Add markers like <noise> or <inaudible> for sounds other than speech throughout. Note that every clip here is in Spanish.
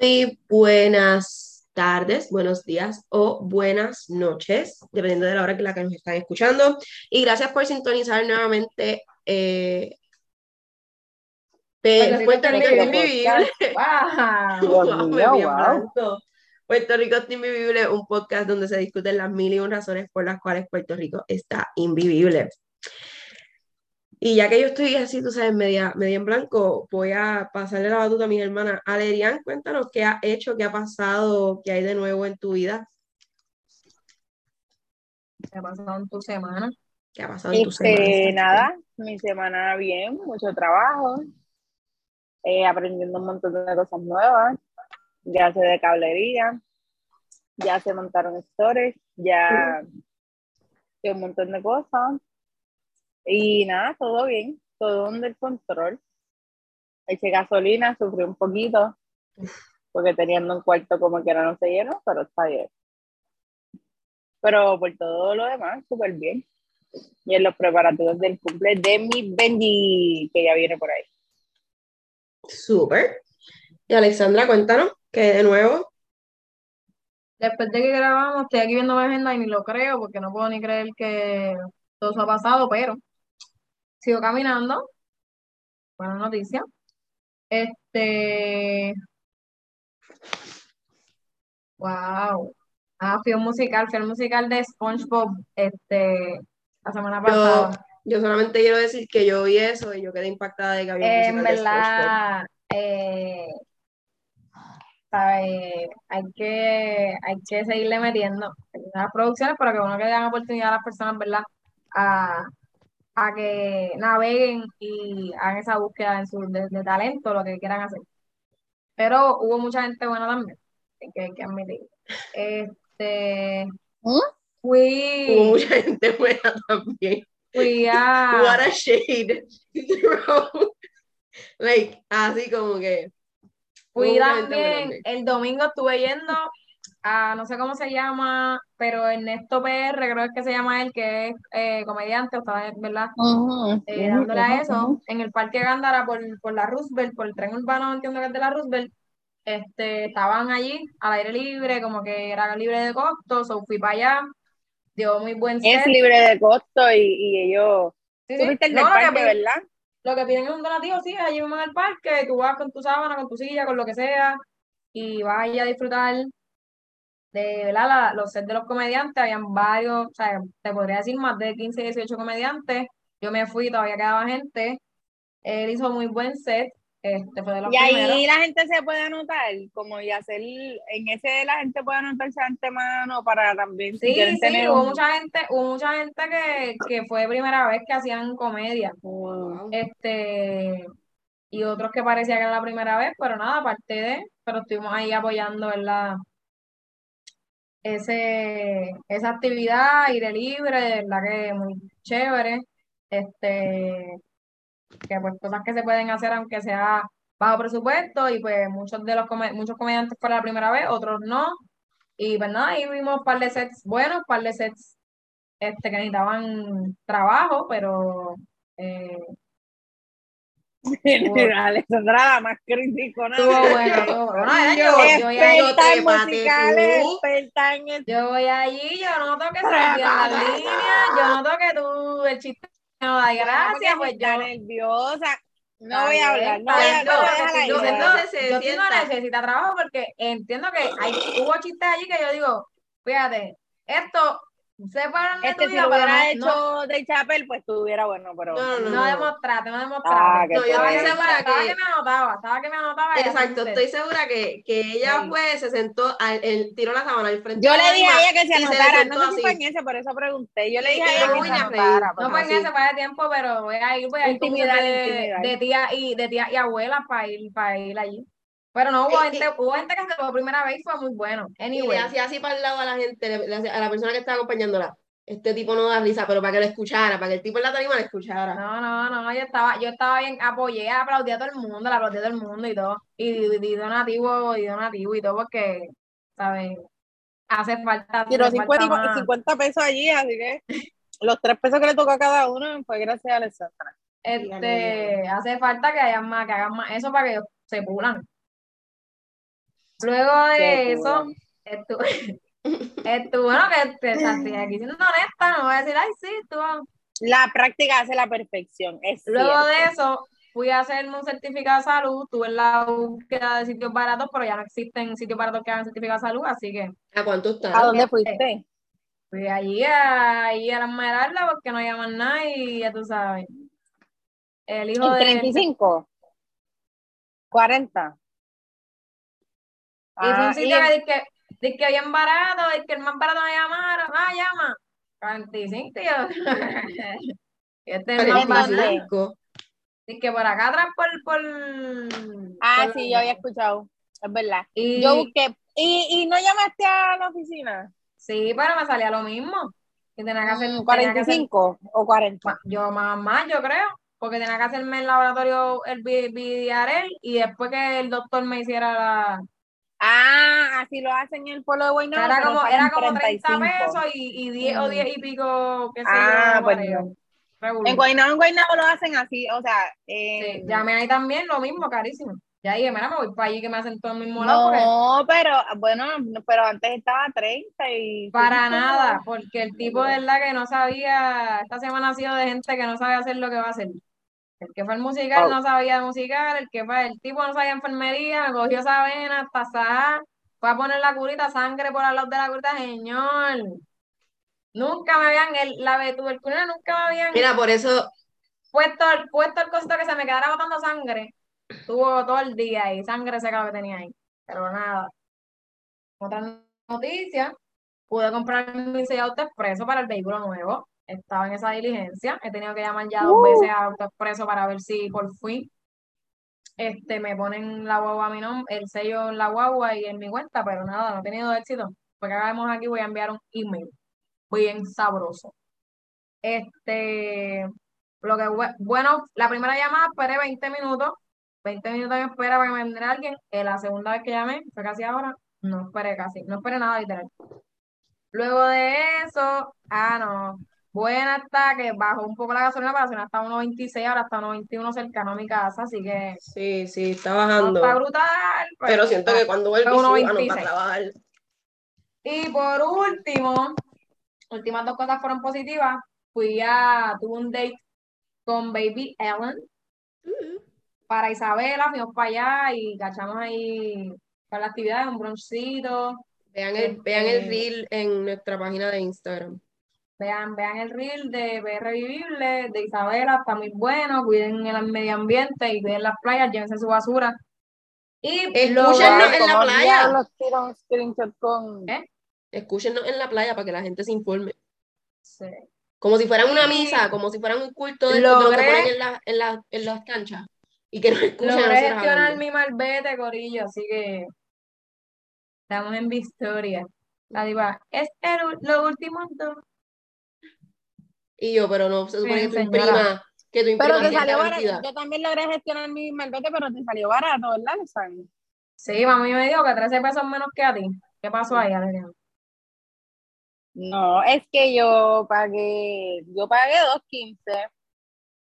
Muy buenas tardes, buenos días o buenas noches, dependiendo de la hora que la que nos están escuchando. Y gracias por sintonizar nuevamente eh, Puerto Rico es Invivible. <laughs> Wow. Puerto Rico es Invivible, un podcast donde se discuten las mil y un razones por las cuales Puerto Rico está invivible. Y ya que yo estoy así, tú sabes, media, media en blanco, voy a pasarle la batuta a mi hermana. Alerian, cuéntanos qué ha hecho, qué ha pasado, qué hay de nuevo en tu vida. ¿Qué ha pasado en tu semana? ¿Qué ha pasado en tu este, semana? Nada, mi semana bien, mucho trabajo, eh, aprendiendo un montón de cosas nuevas, ya sé de cablería, ya se montaron stores, ya sé un montón de cosas y nada, todo bien, todo under control. Eché gasolina, sufrí un poquito, porque teniendo un cuarto como que no se llenó, pero está bien. Pero por todo lo demás, súper bien. Y en los preparativos del cumple de mi Benji, que ya viene por ahí. Súper. Y Alexandra, cuéntanos, que de nuevo. Después de que grabamos, estoy aquí viendo mi agenda y ni lo creo, porque no puedo ni creer que todo eso ha pasado, pero sigo caminando. Buena noticia. Este. Wow. Ah, fui un musical, fui un musical de SpongeBob este, la semana pasada. Yo, solamente quiero decir que yo vi eso y yo quedé impactada de que había un musical en verdad, eh, hay que, hay que seguirle metiendo las producciones para que uno que den oportunidad a las personas, ¿verdad? A, a que naveguen y hagan esa búsqueda en su, de, talento, lo que quieran hacer. Pero hubo mucha gente buena también, que hay que admitir. Este, ¿Mm? fui... Hubo mucha gente buena también. Fui a... <laughs> What a shade. <laughs> like, así como que... Fui también, el domingo estuve yendo no sé cómo se llama, pero Ernesto PR, creo que se llama él, que es eh, comediante, ¿verdad? Eh, dándole a eso, en el Parque Gándara por, por la Roosevelt, por el tren urbano, entiendo que es de la Roosevelt, este, estaban allí al aire libre, como que era libre de costo, so fui para allá, dio muy buen set. Es libre de costo y, y ellos... Sí, sí. el no, parque, ¿verdad? Lo que piden es un donativo, sí, allí en el parque, tú vas con tu sábana, con tu silla, con lo que sea, y vas a disfrutar de los sets de los comediantes, habían varios, o sea, te podría decir más de 15, 18 comediantes. Yo me fui, todavía quedaba gente. Él hizo muy buen set. Este fue de los y ahí la gente se puede anotar, como y hacer, en ese la gente puede anotarse antemano para también. Sí, sí, hubo mucha gente, hubo mucha gente que, que fue primera vez que hacían comedia. Este, y otros que parecía que era la primera vez, pero nada, aparte de, pero estuvimos ahí apoyando, ¿verdad? Ese, esa actividad, aire libre, de verdad que muy chévere. Este, que pues cosas que se pueden hacer aunque sea bajo presupuesto y pues muchos de los muchos comediantes fueron la primera vez, otros no. Y pues nada, ahí vimos un par de sets buenos, un par de sets este, que necesitaban trabajo, pero eh, <laughs> Alexandra la más crítico, ¿no? Estuvo bueno, bueno. yo, yo, yo, te musicales, en yo voy allí, yo noto que se en las líneas, yo noto que tú el chiste no da gracia, pues yo nerviosa. No voy a hablar, no voy a hablar. Yo, entonces, yo no necesita trabajo porque entiendo que hay, hubo chistes allí que yo digo, fíjate, esto este, si lo hubiera hecho de Chapel, pues estuviera bueno, pero. No, no, no. No demostraste, no demostraste. Ah, no, yo estoy segura que. Estaba que me anotaba, estaba que me anotaba. Exacto, estoy segura que, que ella fue, se sentó, el, tiró la sábana al frente. Yo le dije a ella que se anotara, no sé si fue en ese, por eso pregunté. Yo le dije a ella que se anotara. No fue en ese para de tiempo, pero voy a ir, voy a ir de, de, tía y, de tía y abuela para ir, para ir allí. Pero no, hubo gente, hubo gente que se por primera vez y fue muy bueno. Anyway. Y le hacía así para el lado a la gente, a la persona que estaba acompañándola. Este tipo no da risa, pero para que lo escuchara, para que el tipo en la tarima lo escuchara. No, no, no, yo estaba, yo estaba bien, apoyé, aplaudí a todo el mundo, le aplaudí a todo el mundo y todo. Y, y, donativo, y donativo y todo, porque, ¿sabes? Hace falta. Quiero 50, 50 pesos allí, así que los tres pesos que le tocó a cada uno fue gracias a Alessandra. Este, hace falta que hayan más, que hagan más eso para que se pulan. Luego de eso, <laughs> estuvo, estuvo, bueno, que te estoy aquí siendo honesta, no voy a decir, ay, sí, estuvo. La práctica hace la perfección, es Luego de eso, fui a hacerme un certificado de salud, tuve la búsqueda de sitios baratos, pero ya no existen sitios baratos que hagan certificado de salud, así que... ¿A cuánto está? ¿A dónde fuiste? Fui allí a, allí a la Esmeralda porque no llaman nada y ya tú sabes. El hijo de... 35? 40. Y fue un ah, sitio que que, dice que bien barato, dice que el <laughs> más barato me llamaron, ah, llama. 45, tío. este es el más barato. Dice que por acá atrás, por. por ah, sí, yo había escuchado. Es verdad. Y, yo busqué. ¿Y, ¿Y no llamaste a la oficina? Sí, pero me salía lo mismo. Que tenía que hacer. 45 o 40. Yo más, más, yo creo porque tenía que hacerme el laboratorio el BDRL y después que el doctor me hiciera la... Ah, así lo hacen en el pueblo de Guaynabo. Era como, era como 30 pesos y, y 10 o 10 mm. y pico, qué sé ah, Pues En Guaynabo, en Guaynabo lo hacen así, o sea... Eh... Sí, llamé ahí también, lo mismo, carísimo. Ya dije, mira, me voy para allí que me hacen todo el mismo lado. No, pero bueno, pero antes estaba 30 y... Para nada, porque el tipo de verdad que no sabía, esta semana ha sido de gente que no sabe hacer lo que va a hacer. El que fue el musical no sabía musical, el que fue el tipo no sabía enfermería, me cogió esa vena hasta fue a poner la curita, sangre por al lado de la curita, señor. Nunca me habían, el, la tuberculina nunca me habían. Mira, por eso. Puesto, puesto el cosito que se me quedara botando sangre. Tuvo todo el día ahí, sangre seca que tenía ahí. Pero nada. Otra noticia, pude comprar mi sellado expreso para el vehículo nuevo estaba en esa diligencia. He tenido que llamar ya dos uh. veces a AutoExpreso para ver si por fin este, me ponen la guagua a mi nombre, el sello en la guagua y en mi cuenta, pero nada, no he tenido éxito. Porque ahora vemos aquí, voy a enviar un email bien sabroso. Este, lo que bueno, la primera llamada esperé 20 minutos, 20 minutos me espera para que me vendrá alguien. En la segunda vez que llamé, fue casi ahora, no esperé casi, no esperé nada literal. Luego de eso, ah, no, Buena está, que bajó un poco la gasolina para hacer hasta 1.26, ahora está 1.21 cercano a mi casa, así que... Sí, sí, está bajando. está brutal. Pero, siento que cuando vuelve a no trabajar. Y por último, últimas dos cosas fueron positivas. Fui a, tuve un date con Baby Ellen mm. para Isabela, fuimos para allá y cachamos ahí para la actividad, un bronchito. Vean el, vean el este reel en nuestra página de Instagram. Vean, vean el reel de BR Vivible, de Isabela, está muy bueno, cuiden el medio ambiente y cuiden las playas, llévense su basura. Y escúchenos en la playa. ¿Eh? Escúchenos en la playa para que la gente se informe. Sí. Como si fueran una misa, como si fueran un culto de, lo que ponen en, la, en, la, en las canchas. Y que nos escuchen. Logré gestionar mi malvete, Corillo, así que estamos en victoria. La diva, es el, lo último y yo, pero no se supone que tu imprima, que tu imprima Pero te salió barato. Yo también logré gestionar mi malvete, pero te salió barato, ¿verdad, Sí, mami me dijo que 13 pesos menos que a ti. ¿Qué pasó ahí, Adrián? No, es que yo pagué, yo pagué 2.15.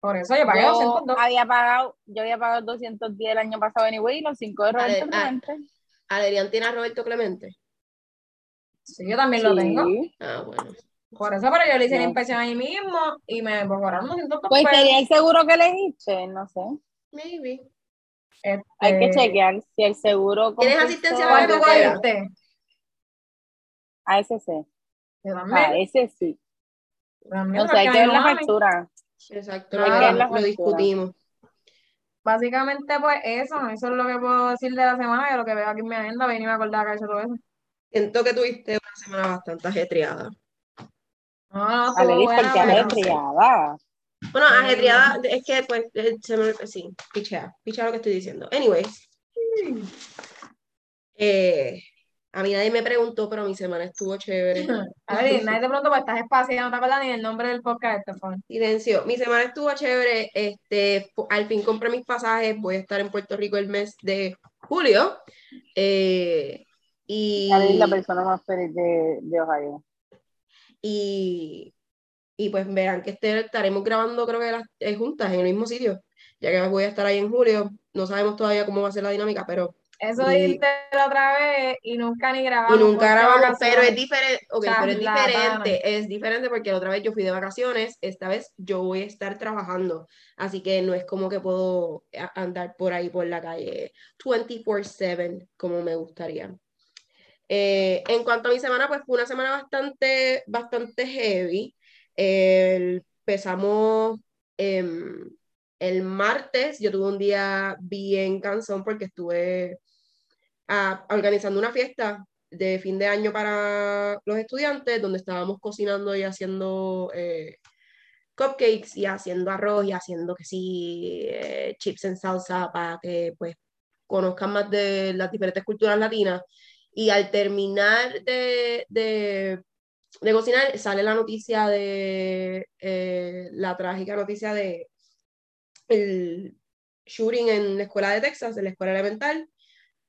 Por eso yo pagué yo 202. Había pagado, yo había pagado 210 el año pasado anyway, y los 5 de Roberto Clemente. ¿Adrián tiene a Roberto Clemente? Sí, yo también lo tengo. Ah, bueno. Por eso, pero yo le hice la inspección ahí mismo y me cobraron 200 Pues sería el seguro que le hice, no sé. Maybe. Este... Hay que chequear si el seguro. ¿Tienes asistencia a la carretera? A ese sí. A ese sí. No sé, hay que ver la factura. Exacto, lo, discutimos. Básicamente, pues eso, eso es lo que puedo decir de la semana, y lo que veo aquí en mi agenda, venir a acordar que he hecho todo eso. Siento que tuviste una semana bastante ajetreada. Ah, ajetreada. Bueno, ajetreada es que pues se me, sí, pichea, pichea lo que estoy diciendo. Anyways, eh, a mí nadie me preguntó, pero mi semana estuvo chévere. <laughs> A ver, nadie te preguntó porque estás espaciado, no te acuerdas ni el nombre del podcast. Silencio. Mi semana estuvo chévere. Este, al fin compré mis pasajes. Voy a estar en Puerto Rico el mes de julio. Eh, y... La persona más feliz de, de Ohio. Y, y pues verán que este, estaremos grabando creo que las, eh, juntas en el mismo sitio, ya que voy a estar ahí en julio. No sabemos todavía cómo va a ser la dinámica, pero Eso dijiste la otra vez y nunca ni grabamos. Y nunca grabamos, pero es diferente, okay, pero es diferente, es diferente porque la otra vez yo fui de vacaciones, esta vez yo voy a estar trabajando, así que no es como que puedo andar por ahí por la calle 24/7 como me gustaría. Eh, en cuanto a mi semana, pues fue una semana bastante, bastante heavy. empezamos el martes, yo tuve un día bien cansón porque estuve organizando una fiesta de fin de año para los estudiantes, donde estábamos cocinando y haciendo eh, cupcakes y haciendo arroz y haciendo que sí, eh, chips en salsa para que pues conozcan más de las diferentes culturas latinas. Y al terminar de, de, de cocinar, sale la noticia de, eh, la trágica noticia de el shooting en la escuela de Texas, en la escuela elemental,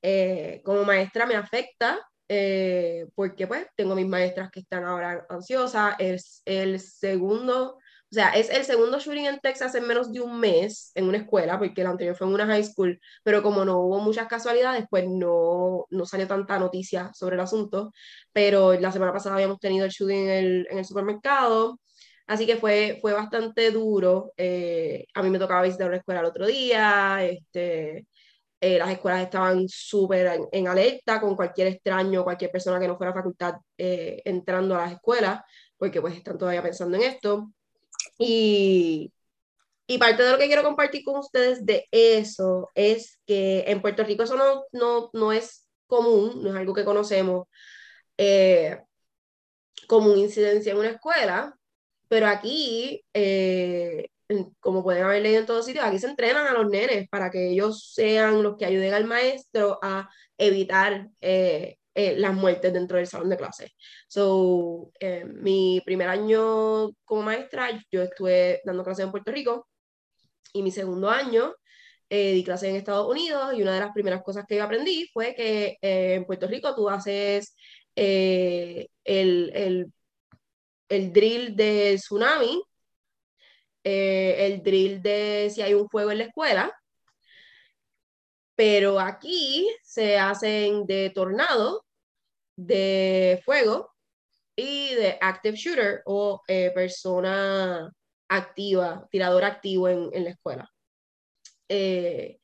eh, como maestra me afecta eh, porque pues tengo mis maestras que están ahora ansiosas, es el segundo, o sea, es el segundo shooting en Texas en menos de un mes en una escuela, porque el anterior fue en una high school, pero como no hubo muchas casualidades, pues no, no salió tanta noticia sobre el asunto, pero la semana pasada habíamos tenido el shooting en el, en el supermercado, Así que fue, fue bastante duro. Eh, a mí me tocaba visitar una escuela el otro día, este, eh, las escuelas estaban súper en, alerta con cualquier extraño, cualquier persona que no fuera a facultad eh, entrando a las escuelas, porque pues están todavía pensando en esto. Y, y parte de lo que quiero compartir con ustedes de eso es que en Puerto Rico eso no, no, no es común, no es algo que conocemos eh, como incidencia en una escuela, pero aquí como pueden haber leído en todos sitios, aquí se entrenan a los nenes para que ellos sean los que ayuden al maestro a evitar eh, eh, las muertes dentro del salón de clases. So, eh, mi primer año como maestra, yo estuve dando clases en Puerto Rico y mi segundo año di clases en Estados Unidos y una de las primeras cosas que yo aprendí fue que en Puerto Rico tú haces el, el, el drill de tsunami eh, el drill de si hay un fuego en la escuela, pero aquí se hacen de tornado, de fuego y de active shooter o eh, persona activa, tirador activo en, en la escuela. Eh,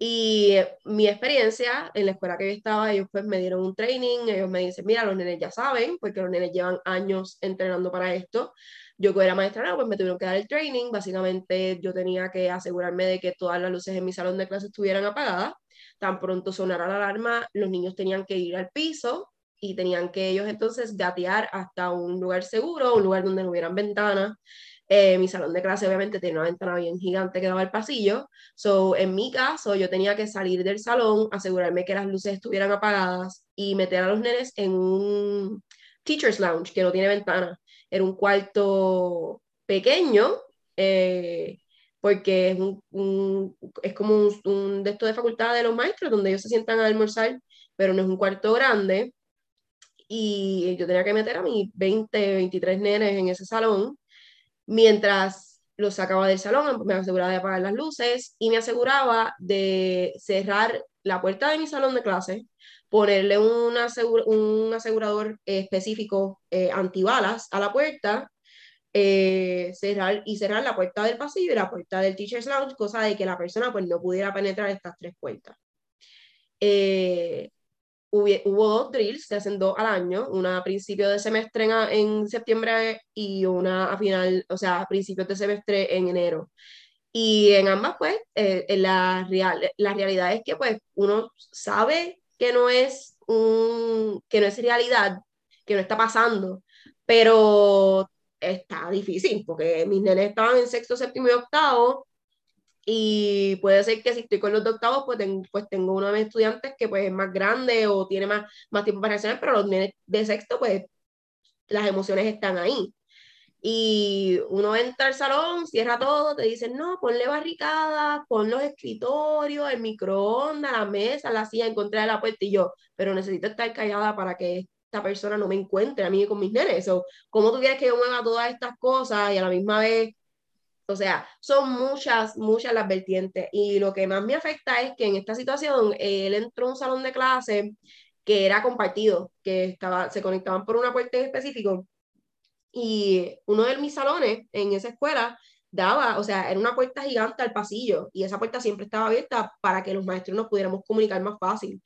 y mi experiencia en la escuela que yo estaba, ellos pues me dieron un training, ellos me dicen, mira, los nenes ya saben, porque los nenes llevan años entrenando para esto, yo que era maestra, no, pues me tuvieron que dar el training. Básicamente yo tenía que asegurarme de que todas las luces en mi salón de clase estuvieran apagadas. Tan pronto sonara la alarma, los niños tenían que ir al piso y tenían que ellos entonces gatear hasta un lugar seguro, un lugar donde no hubieran ventanas. Eh, mi salón de clase obviamente tenía una ventana bien gigante que daba al pasillo. So, en mi caso, yo tenía que salir del salón, asegurarme que las luces estuvieran apagadas y meter a los nenes en un teacher's lounge que no tiene ventana era un cuarto pequeño, eh, porque es, un, es como un, un, de estos de facultad de los maestros, donde ellos se sientan a almorzar, pero no es un cuarto grande. Y yo tenía que meter a mis 20, 23 nenes en ese salón, mientras los sacaba del salón, me aseguraba de apagar las luces y me aseguraba de cerrar la puerta de mi salón de clase, ponerle un asegurador específico eh, antibalas a la puerta, eh, cerrar y cerrar la puerta del pasillo y la puerta del teacher's lounge, cosa de que la persona pues no pudiera penetrar estas tres puertas. Eh, hubo, dos drills, se hacen dos al año, una a principio de semestre en, en, septiembre y una a final, o sea, a principios de semestre en enero. Y en ambas, pues, la, real, la realidad es que, pues, uno sabe que no es un, que no es realidad, que no está pasando, pero está difícil, porque mis nenes estaban en sexto, séptimo y octavo, y puede ser que si estoy con los de octavos, pues, pues tengo uno de mis estudiantes que pues es más grande o tiene más, más tiempo para reaccionar, pero los nenes de sexto, pues las emociones están ahí y uno entra al salón, cierra todo, te dicen, no, ponle barricadas, pon los escritorios, el microondas, la mesa, la silla en contra de la puerta y yo, pero necesito estar callada para que esta persona no me encuentre a mí con mis nenes. o ¿Cómo tú quieres que yo mueva todas estas cosas y a la misma vez O sea, son muchas, muchas las vertientes. Y lo que más me afecta es que en esta situación él entró a un salón de clase que era compartido, que estaba, se conectaban por una puerta en específico. Y uno de mis salones en esa escuela daba, o sea, era una puerta gigante al pasillo y esa puerta siempre estaba abierta para que los maestros nos pudiéramos comunicar más fácil.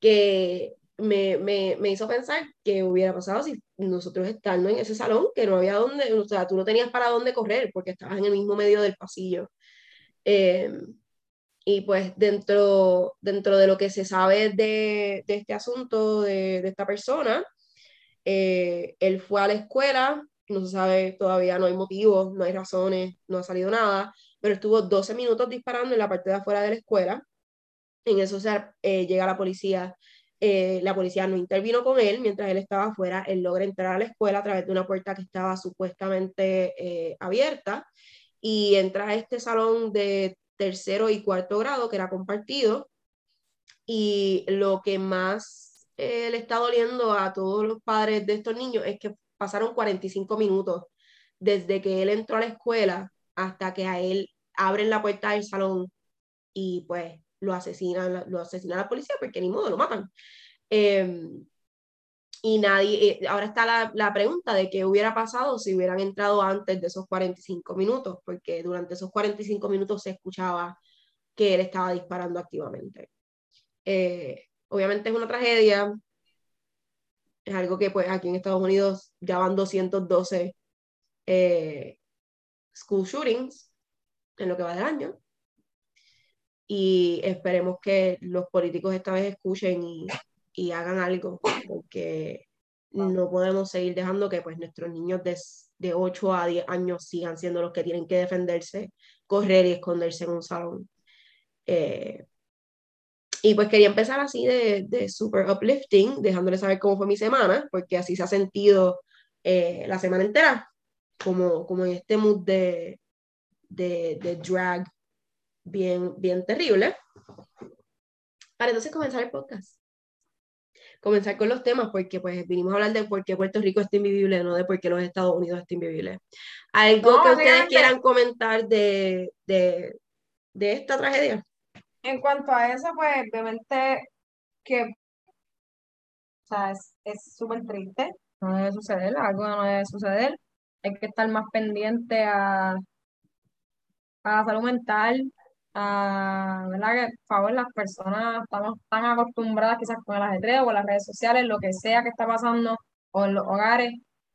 Que me, me, me, hizo pensar que hubiera pasado si nosotros estando en ese salón, que no había dónde, o sea, tú no tenías para dónde correr porque estabas en el mismo medio del pasillo. Em, y pues dentro, dentro de lo que se sabe de, de este asunto, de, de esta persona, eh, él fue a la escuela, no se sabe todavía, no hay motivos, no hay razones, no ha salido nada, pero estuvo 12 minutos disparando en la parte de afuera de la escuela. En eso se, eh, llega la policía eh, la policía no intervino con él mientras él estaba afuera. Él logra entrar a la escuela a través de una puerta que estaba supuestamente eh, abierta y entra a este salón de tercero y cuarto grado que era compartido. Y lo que más eh, le está doliendo a todos los padres de estos niños es que pasaron 45 minutos desde que él entró a la escuela hasta que a él abren la puerta del salón y pues lo asesinan, lo asesina la policía porque ni modo, lo matan. Em, y nadie, eh, ahora está la, la, pregunta de qué hubiera pasado si hubieran entrado antes de esos 45 minutos, porque durante esos 45 minutos se escuchaba que él estaba disparando activamente. Eh, obviamente es una tragedia, es algo que pues aquí en Estados Unidos ya van 212 eh, school shootings en lo que va del año y esperemos que los políticos esta vez escuchen y, y hagan algo, porque no podemos seguir dejando que pues nuestros niños de, de 8 a 10 años sigan siendo los que tienen que defenderse, correr y esconderse en un salón. Eh, y pues quería empezar así de, de super uplifting, dejándole saber cómo fue mi semana, porque así se ha sentido eh, la semana entera, como, como en este mood de, de, de drag bien, bien terrible, para entonces comenzar el podcast. Comenzar con los temas, porque pues vinimos a hablar de por qué Puerto Rico está invivible, no de por qué los Estados Unidos está invivible. ¿Algo que ustedes quieran comentar de, de, de esta tragedia? En cuanto a eso, pues obviamente que o sea, es súper triste, no debe suceder, algo no debe suceder. Hay que estar más pendiente a, a la salud mental, a, ¿verdad? Que, por favor, las personas estamos tan acostumbradas quizás con el ajetreo, con las redes sociales, lo que sea que está pasando, o en los hogares,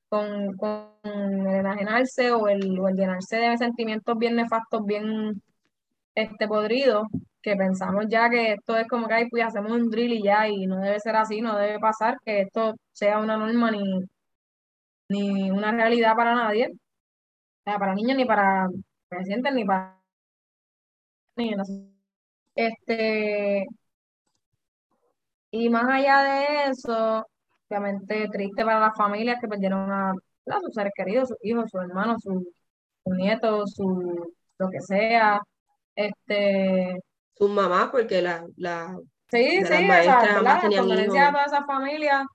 con, con el enajenarse o el, o el llenarse de sentimientos bien nefastos, bien este, podridos, que pensamos ya que esto es como que ahí pues hacemos un drill y ya, y no debe ser así, no debe pasar que esto sea una norma ni, ni una realidad para nadie, para niños, ni para presidentes, ni para este, y más allá de eso, obviamente triste para las familias que perdieron a, sus seres queridos, sus hijos, sus hermanos, sus, nietos, su, lo que sea. Este, sus mamás, porque la, la sí, sí, la condolencia a toda esa familia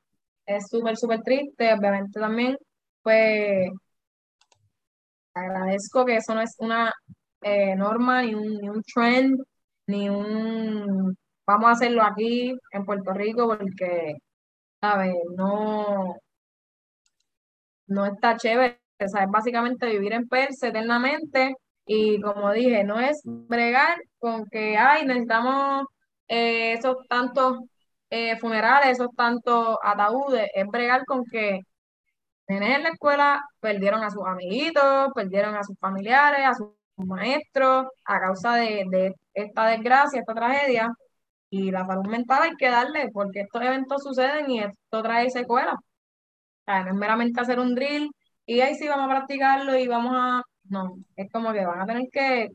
es súper, súper triste. Obviamente también, pues, agradezco que eso no es una eh, norma, ni un, ni un trend, ni un vamos a hacerlo aquí en Puerto Rico porque, ¿sabes? No, no está chévere. Es básicamente vivir en Perse eternamente y como dije, no es bregar con que, ay, necesitamos eh, esos tantos eh, funerales, esos tantos ataúdes, es bregar con que en la escuela perdieron a sus amiguitos, perdieron a sus familiares, a sus maestros a causa de, esta desgracia, esta tragedia. Y la salud mental hay que darle, porque estos eventos suceden y esto trae secuelas. O no es meramente hacer un drill y ahí sí vamos a practicarlo y vamos a... No, es como que van a tener que,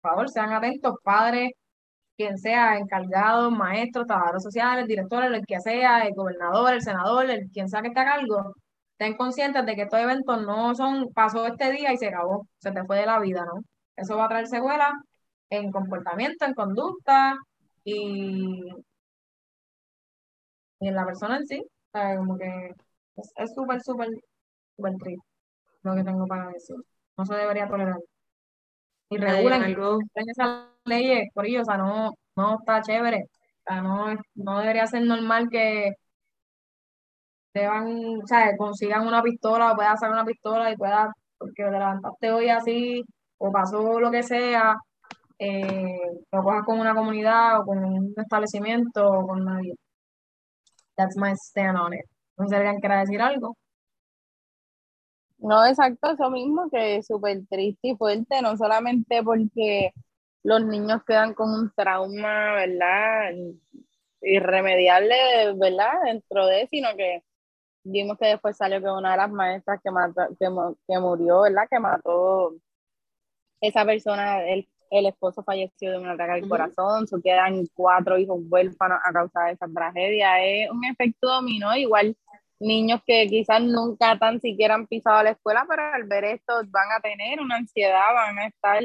por favor, sean atentos, padres, quien sea, encargado, maestros, trabajadores sociales, directores, el que sea, el gobernador, el senador, el quien sea que esté a cargo, Ten conscientes de que estos eventos no son, pasó este día y se acabó, se te fue de la vida, ¿no? Eso va a traer secuelas en comportamiento, en conducta y, y en la persona en sí. O sea, como que es súper, súper, súper triste lo que tengo para decir. No se debería tolerar. y regulen algo. esas leyes, por ello, o sea, no, no está chévere. O sea, no, no debería ser normal que deban, o sea, consigan una pistola o puedan sacar una pistola y pueda, porque te levantaste hoy así o pasó lo que sea, eh, lo cojas con una comunidad o con un establecimiento o con nadie. That's my stand on it. ¿No se alguien quiera decir algo? No, exacto, eso mismo que es súper triste y fuerte, no solamente porque los niños quedan con un trauma, ¿verdad? Irremediable, ¿verdad? Dentro de, sino que vimos que después salió que una de las maestras que, mató, que, murió, ¿verdad? Que mató esa persona, el, el esposo falleció de un ataque al corazón, se quedan cuatro hijos huérfanos a causa de esa tragedia. Es un efecto dominó, igual niños que quizás nunca tan siquiera han pisado la escuela, pero al ver esto van a tener una ansiedad, van a estar,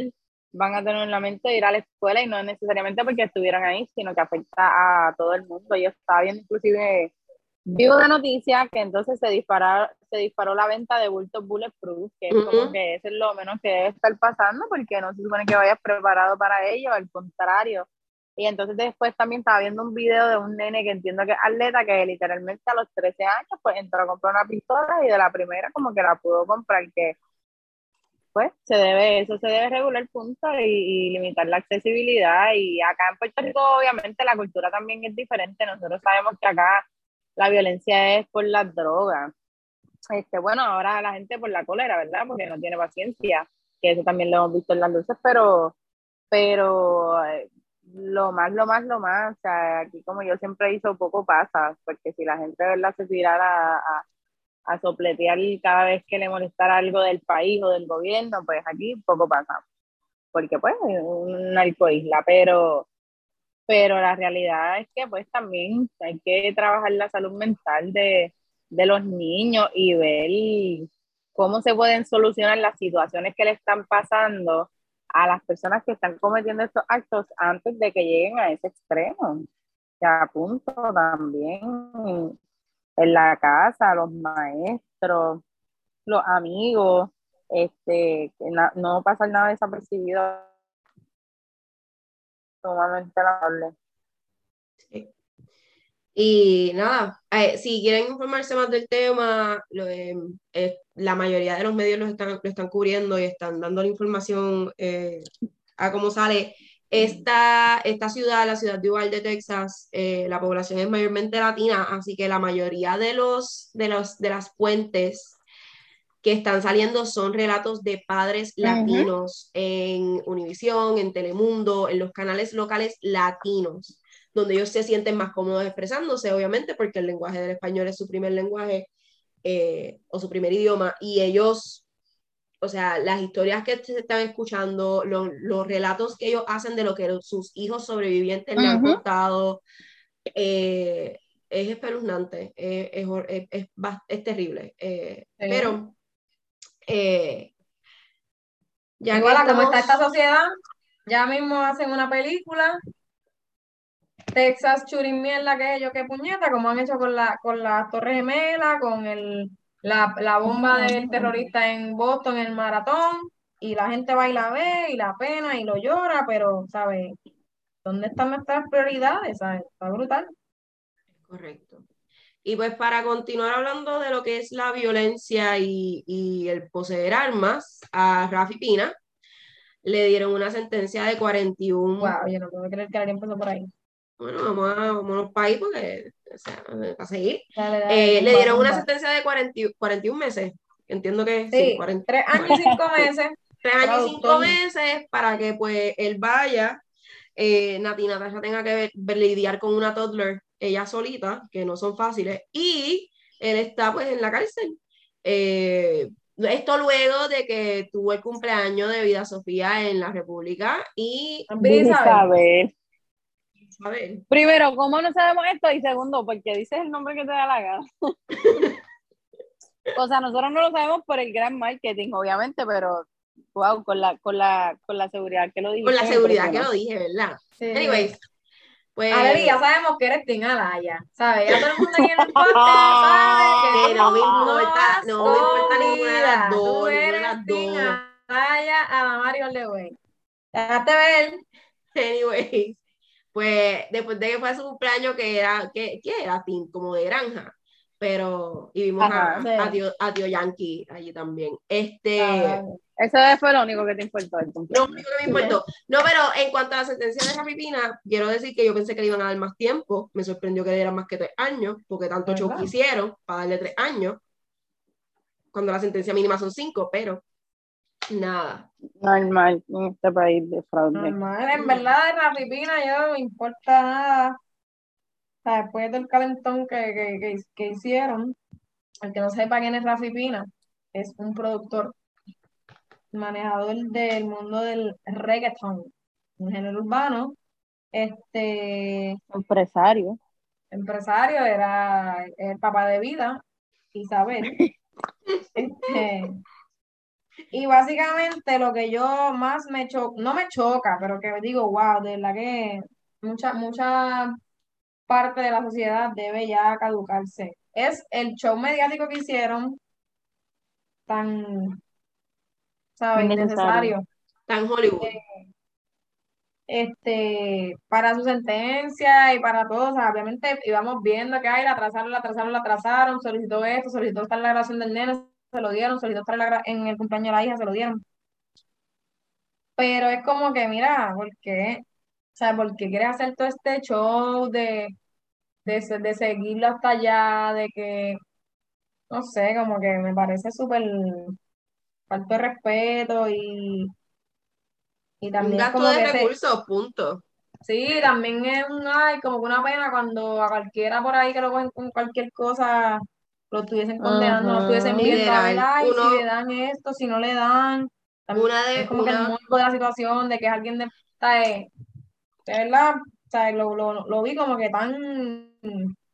van a tener en la mente de ir a la escuela y no necesariamente porque estuvieran ahí, sino que afecta a todo el mundo. Yo estaba viendo inclusive Vi una noticia que entonces se disparó, se disparó la venta de bultos bulletproof, que es como que eso es lo menos que debe estar pasando, porque no se supone que vayas preparado para ello, al contrario. Y entonces después también estaba viendo un video de un nene que entiendo que es atleta, que literalmente a los 13 años pues entró a comprar una pistola y de la primera como que la pudo comprar, que pues se debe, eso se debe regular punto y, y, limitar la accesibilidad. Y acá en Puerto Rico obviamente la cultura también es diferente, nosotros sabemos que acá la violencia es por las drogas. Este, bueno, ahora la gente por la cólera, ¿verdad? Porque no tiene paciencia, que eso también lo hemos visto en las luces, pero, pero eh, lo más, lo más, lo más, o sea, aquí como yo siempre hizo, poco pasa, porque si la gente, ¿verdad?, se tirara a, a, sopletear cada vez que le molestara algo del país o del gobierno, pues aquí poco pasa, porque pues es una isla, pero pero la realidad es que pues también hay que trabajar la salud mental de, de los niños y ver cómo se pueden solucionar las situaciones que le están pasando a las personas que están cometiendo estos actos antes de que lleguen a ese extremo. Que apunto también en la casa, los maestros, los amigos, este, no pasar nada desapercibido sumamente lamentable. Y nada, eh, si quieren informarse más del tema, lo, eh, la mayoría de los medios lo están, lo están cubriendo y están dando la información eh, a cómo sale. Esta, esta ciudad, la ciudad de Uvalde, Texas, la población es mayormente latina, así que la mayoría de, los, de, los, de las puentes que están saliendo son relatos de padres latinos en Univisión, en Telemundo, en los canales locales latinos, donde ellos se sienten más cómodos expresándose, obviamente, porque el lenguaje del español es su primer lenguaje eh, o su primer idioma, y ellos, o sea, las historias que se están escuchando, los relatos que ellos hacen de lo que sus hijos sobrevivientes le han contado, eh, es espeluznante, es, es, es, terrible, eh, pero eh, ya Igual como está esta sociedad, ya mismo hacen una película. Texas Churin mierda que ellos que puñeta, como han hecho con la con las Torres Gemelas, con el, la, la bomba del terrorista en Boston, en el maratón, y la gente va y la ve, y la pena, y lo llora, pero, ¿sabes? ¿Dónde están nuestras prioridades? ¿sabes? Está brutal. Correcto. Y pues para continuar hablando de lo que es la violencia y, y el poseer armas, a Rafi Pina le dieron una sentencia de 41. Wow, yo no puedo creer que alguien empezó por ahí. Bueno, vamos a, vámonos para ahí porque, o sea, para seguir. eh, le dieron una sentencia de 40, 41 meses. Entiendo que sí, sí 40, 3 años y 5 meses. 3 <laughs> años y 5 meses para que pues él vaya, eh, Nati Natasha tenga que ver, lidiar con una toddler ella solita, que no son fáciles, y él está pues en la cárcel. Eh, esto luego de que tuvo el cumpleaños de Vida Sofía en la República y... Isabel. Isabel. Primero, ¿cómo no sabemos esto? Y segundo, porque dices el nombre que te da la gana. <laughs> o sea, nosotros no lo sabemos por el gran marketing, obviamente, pero wow, con la, con la, con la seguridad que lo dije. Con la seguridad que lo dije, ¿verdad? Anyways, pues... ya sabemos que eres Tim Alaya, ¿sabes? Ya todo el mundo aquí en el <laughs> podcast sabe que no me importa, no me importa ninguna de las dos, Tú eres Tim Alaya, Adamario Lewey. Déjate ver. Anyways, pues después de que fue su cumpleaños, que era, ¿qué, qué era? Como de granja. Pero, y vimos a, a, tío, Yankee allí también. Este. Ah, eso fue lo único que te importó. El lo único que me importó. No, pero en cuanto a la sentencia de Rafi Pina, quiero decir que yo pensé que le iban a dar más tiempo. Me sorprendió que le dieran más que tres años, porque tanto show quisieron para darle tres años, cuando la sentencia mínima son cinco, pero nada. Normal en este país de fraude. Normal, en verdad, de Rafi Pina, yo no me importa nada. O sea, después del calentón que, que, que, que hicieron, el que no sepa quién es Rafi Pina, es un productor manejador del mundo del reggaeton, un género urbano, este empresario. Empresario, era el papá de vida, Isabel. <laughs> este, y básicamente lo que yo más me choca, no me choca, pero que digo, wow, de la que mucha, mucha parte de la sociedad debe ya caducarse. Es el show mediático que hicieron tan ¿sabes? Innecesario. Tan Hollywood. este, para su sentencia y para todo, obviamente íbamos viendo que hay, la atrasaron, la atrasaron, la atrasaron, solicitó esto, solicitó estar en la grabación del nene, se lo dieron, solicitó estar en, el cumpleaños de la hija, se lo dieron. Pero es como que, mira, ¿por qué? O sea, ¿por qué quieres hacer todo este show de, de, de seguirlo hasta allá, de que, no sé, como que me parece súper falta de respeto y, y también un gasto de recursos, punto. Sí, también es un, ay, como que una pena cuando a cualquiera por ahí que lo cogen con cualquier cosa, lo estuviesen condenando, lo estuviesen viendo, ay, si le dan esto, si no le dan. Una de, como que el mundo de la situación, de que es alguien de, de verdad, lo, lo, lo vi como que tan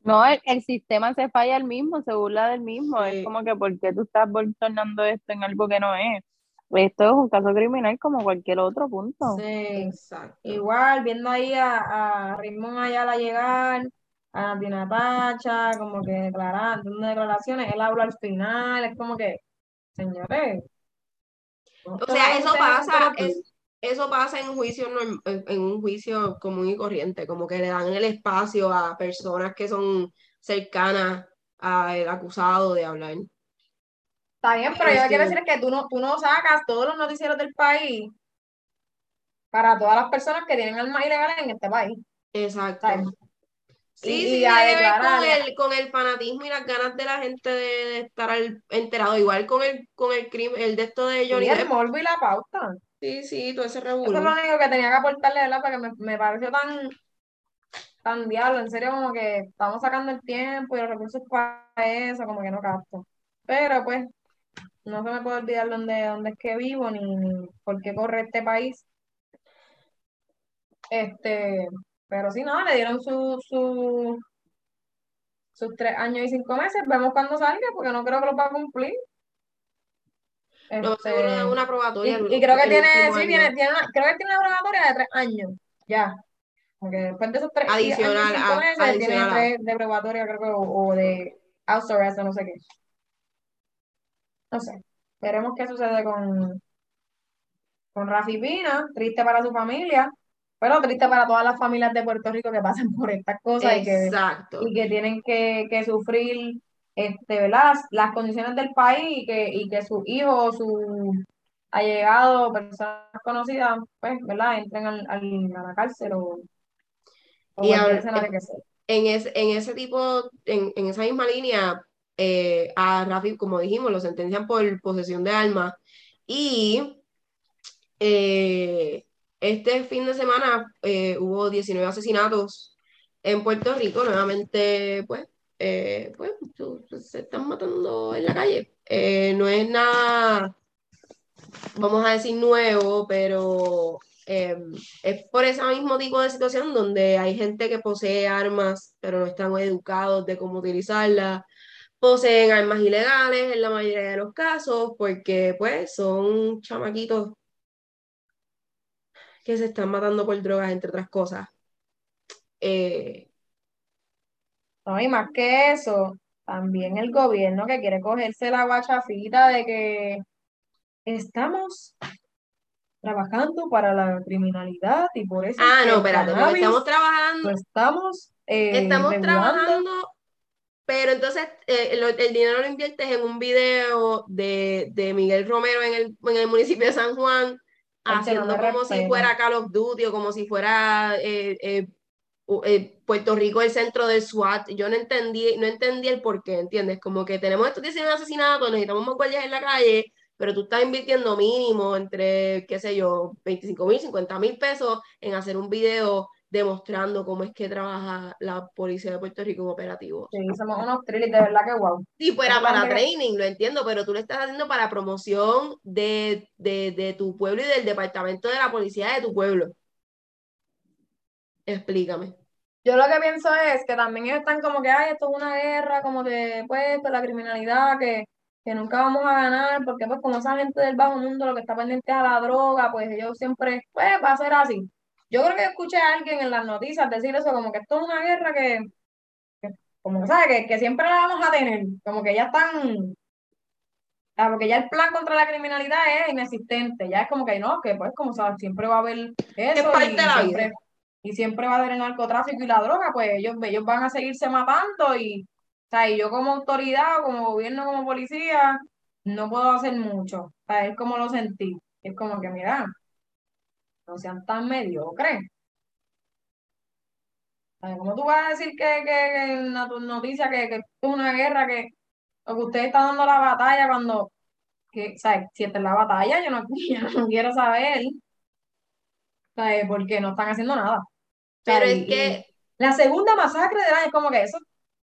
no, el, sistema se falla el mismo, se burla del mismo. Es como que, ¿por qué tú estás tornando esto en algo que no es? Esto es un caso criminal como cualquier otro punto. Sí, exacto. Igual, viendo ahí a, a Raymond Ayala llegar, a Natina Pacha, como que declarando declaraciones, él habla al final, es como que, señores. O sea, eso pasa, eso pasa en un juicio en un juicio común y corriente, como que le dan el espacio a personas que son cercanas al acusado de hablar. Está bien, pero yo quiero este decir que tú no, tú no sacas todos los noticieros del país para todas las personas que tienen armas ilegales en este país. Exacto. Sí, sí, tiene que ver con el, con el fanatismo y las ganas de la gente de, estar enterado. Igual con el, con el crimen, el de esto de Johnny y el morbo y la pauta. Sí, sí, todo ese revuelo. Eso es lo único que tenía que aportarle, ¿verdad? Porque me, me pareció tan, tan diablo, en serio, como que estamos sacando el tiempo y los recursos para eso, como que no capto. Pero pues, no se me puede olvidar dónde, dónde es que vivo, ni, ni por qué corre este país. Este, pero sí, no, le dieron su, su, sus tres años y cinco meses. Vemos cuando salga, porque no creo que lo va a cumplir. Este, una probatoria. Y, creo que tiene, sí, tiene, tiene una, creo que tiene una probatoria de tres años, ya. Porque después de esos tres adicional, años, meses, tiene tres de probatoria, creo que, o, de arrest, no sé qué. No sé. Veremos qué sucede con, con Rafi Pina, triste para su familia, pero triste para todas las familias de Puerto Rico que pasan por estas cosas y que, y que tienen que, que sufrir este, ¿verdad? Las, condiciones del país y que, y que su hijo o su allegado, personas conocidas, pues, ¿verdad? Entren al, a la cárcel o, y en, ese, en ese tipo, en, en esa misma línea, eh, a Rafi, como dijimos, lo sentencian por posesión de armas y eh, este fin de semana eh, hubo 19 asesinatos en Puerto Rico, nuevamente, pues, eh, pues, se están matando en la calle. Eh, no es nada, vamos a decir, nuevo, pero em, es por ese mismo tipo de situación donde hay gente que posee armas, pero no están educados de cómo utilizarlas. Poseen armas ilegales en la mayoría de los casos, porque pues son chamaquitos que se están matando por drogas, entre otras cosas. Eh, no, y más que eso, también el gobierno que quiere cogerse la guachafita de que estamos trabajando para la criminalidad y por eso. Ah, no, espérate, estamos trabajando. estamos. Eh, estamos trabajando, pero entonces eh, el, dinero lo inviertes en un video de, de Miguel Romero en el, en el municipio de San Juan, haciendo como si fuera Call of Duty o como si fuera eh, Puerto Rico el centro del SWAT. Yo no entendí, no entendí el por qué, ¿entiendes? Como que tenemos estos 19 asesinatos, necesitamos más guardias en la calle pero tú estás invirtiendo mínimo entre, qué sé yo, 25 mil, 50 mil pesos en hacer un video demostrando cómo es que trabaja la policía de Puerto Rico en operativo. Sí, somos unos trillis, de verdad que wow. Sí, fuera para training, lo entiendo, pero tú lo estás haciendo para promoción de, de, de tu pueblo y del departamento de la policía de tu pueblo. Explícame. Yo lo que pienso es que también están como que, ay, esto es una guerra, como de, pues, la criminalidad, que que nunca vamos a ganar, porque pues como esa gente del bajo mundo lo que está pendiente a la droga, pues ellos siempre, pues va a ser así. Yo creo que escuché a alguien en las noticias decir eso, como que esto es una guerra que, como sabe, que, que siempre la vamos a tener, como que ya están, porque ya el plan contra la criminalidad es inexistente, ya es como que no, que pues como sabes, siempre va a haber eso y, siempre, y siempre va a haber el narcotráfico y la droga, pues ellos, ellos van a seguirse matando y sea, y yo como autoridad, como gobierno, como policía, no puedo hacer mucho. O sea, es como lo sentí. Es como que, mira, no sean tan mediocres. ¿Cómo tú vas a decir que, que, en la noticia que, que es una guerra, que, o que usted está dando la batalla cuando, que, ¿sabes? Si esta es la batalla, yo no, <laughs> no quiero saber, ¿sabes? Porque no están haciendo nada. Pero es que... La segunda masacre del año es como que eso,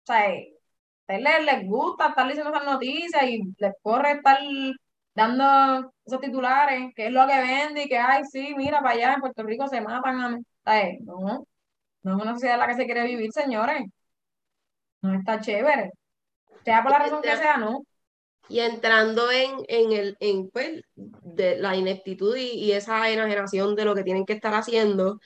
¿sabes? les, les gusta estar diciendo esas noticias y les corre estar dando esos titulares, que es lo que vende y que, ay, sí, mira, para allá en Puerto Rico se matan a No, no es una sociedad en la que se quiere vivir, señores. No está chévere. Sea por la razón que sea, ¿no? Y entrando en, en, el, en pues, de la ineptitud y, y, esa enajenación de lo que tienen que estar haciendo,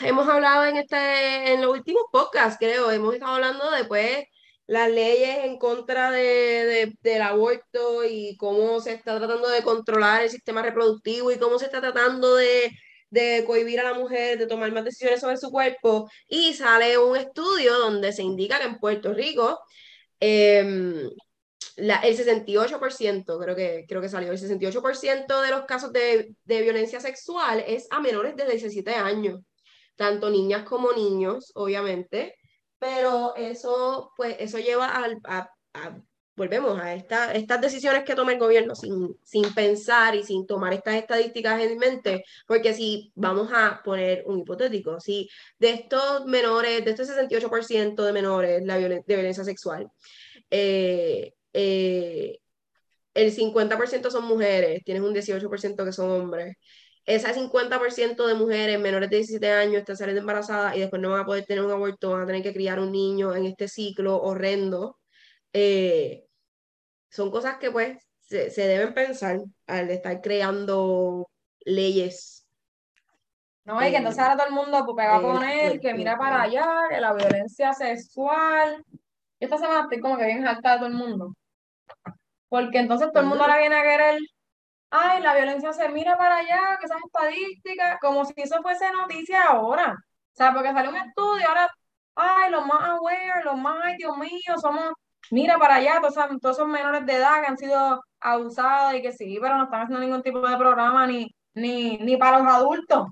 hemos hablado en, este, en los últimos podcasts, creo, hemos estado hablando de, pues, las leyes en contra de, del aborto y cómo se está tratando de controlar el sistema reproductivo y cómo se está tratando de, de cohibir a la mujer de tomar más decisiones sobre su cuerpo. Y sale un estudio donde se indica que en Puerto Rico em, la, el 68%, creo que, creo que salió, el 68% de los casos de, de violencia sexual es a menores de 17 años, tanto niñas como niños, obviamente pero eso, pues, eso lleva a, volvemos a esta, estas decisiones que toma el gobierno sin, sin pensar y sin tomar estas estadísticas en mente, porque si vamos a poner un hipotético, si de estos menores, de este 68% de menores la de violencia sexual, eh, eh, el 50% son mujeres, tienes un 18% que son hombres, ese 50% de mujeres menores de 17 años están saliendo embarazadas y después no van a poder tener un aborto, van a tener que criar un niño en este ciclo horrendo. Eh, son cosas que pues se, deben pensar al estar creando leyes. No, y que entonces ahora todo el mundo pues, va a poner que mira para allá, que la violencia sexual. Esta semana estoy como que bien alta de todo el mundo. Porque entonces todo el mundo ahora viene a querer ay, la violencia se mira para allá, que esas estadísticas, como si eso fuese noticia ahora. O sea, porque salió un estudio, ahora, ay, los más aware, los más, ay, Dios mío, somos, mira para allá, todos, todos esos menores de edad que han sido abusados y que sí, pero no están haciendo ningún tipo de programa ni, ni, ni para los adultos.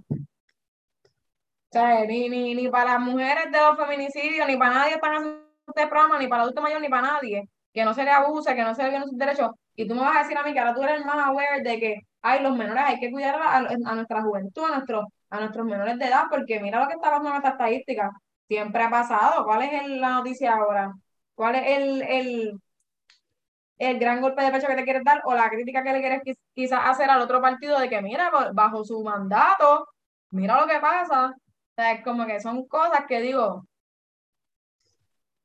O sea, ni, ni, ni para las mujeres de los feminicidios, ni para nadie están haciendo este programa, ni para adultos mayores, ni para nadie. Que no se le abuse, que no se le violen sus derechos. Y tú me vas a decir a mí que ahora tú eres más aware de que, hay los menores hay que cuidar a, a, nuestra juventud, a, nuestro, a nuestros menores de edad, porque mira lo que está pasando en esta estadística. Siempre ha pasado. ¿Cuál es la noticia ahora? ¿Cuál es el, el, el gran golpe de pecho que te quieres dar o la crítica que le quieres quizás hacer al otro partido de que, mira, bajo su mandato, mira lo que pasa? O sea, es como que son cosas que digo, o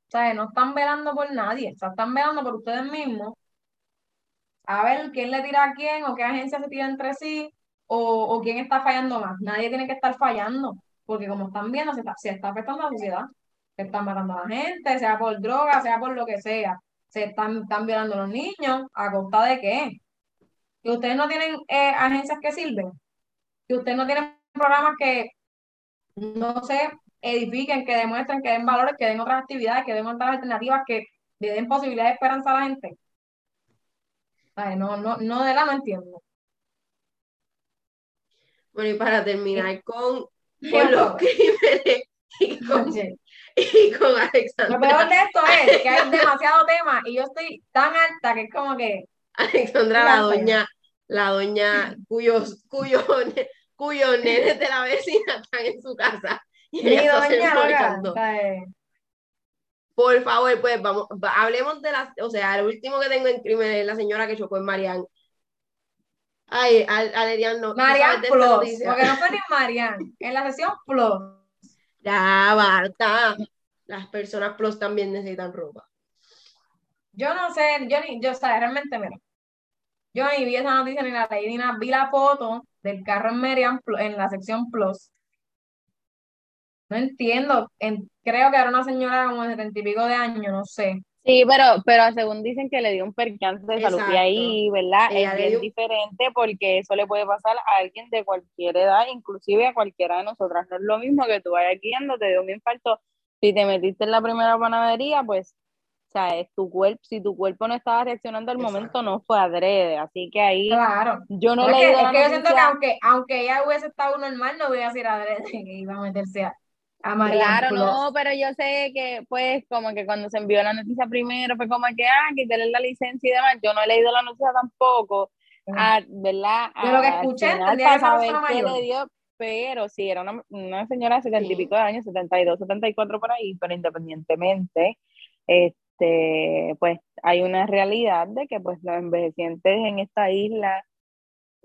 sea, no están velando por nadie, o están velando por ustedes mismos a ver quién le tira a quién o qué agencia se tira entre sí o, quién está fallando más. Nadie tiene que estar fallando, porque como están viendo, se está, se está afectando a la sociedad. Se están matando a la gente, sea por droga, sea por lo que sea. Se están, están violando a los niños. ¿A costa de qué? que ustedes no tienen eh, agencias que sirven, que ustedes no tienen programas que, no sé, edifiquen, que demuestren, que den valores, que den otras actividades, que den otras alternativas, que le den posibilidad de esperanza a la gente. No, no, no de la no entiendo. Bueno, y para terminar con, <laughs> con los crímenes y <laughs> con, y con Alexandra. Lo peor de esto es que hay demasiado tema y yo estoy tan alta que es como que. Alexandra, la doña, la doña <laughs> cuyos, cuyos, cuyos nenes de la vecina están en su casa. Y Mi doña Por favor, pues vamos, hablemos de la, o sea, el último que tengo en crimen es la señora que chocó en Marian. Ay, Alerian no. Marian Plus, porque no fue ni Marian, en la sesión Plus. Ya, Barta. Las personas Plus también necesitan ropa. Yo no sé, yo ni, yo, o sea, realmente, mira, yo ni vi esa noticia ni la leí ni nada, vi la foto del carro en Marian en la sección Plus. No entiendo, creo que era una señora como de setenta y pico de años, no sé. Sí, pero, pero según dicen que le dio un percance de salud y ahí, ¿verdad? es bien diferente porque eso le puede pasar a alguien de cualquier edad, inclusive a cualquiera de nosotras. No es lo mismo que tú vayas guiando, te dio un infarto. Si te metiste en la primera panadería, pues, o sea, es tu cuerpo, si tu cuerpo no estaba reaccionando al momento, no fue adrede. Así que ahí, claro. yo no le Es que yo siento que aunque, aunque ella hubiese estado normal, no voy a decir adrede <laughs> que iba a meterse a claro, no, pero yo sé que, pues, como que cuando se envió la noticia primero, fue como que, ah, quitarle la licencia y demás. Yo no he leído la noticia tampoco, ah, ¿verdad? Yo lo que escuché, para saber qué le dio, pero sí, era una, una señora de setenta y pico de años, 72, 74 por ahí, pero independientemente, este, pues, hay una realidad de que, pues, los envejecientes en esta isla,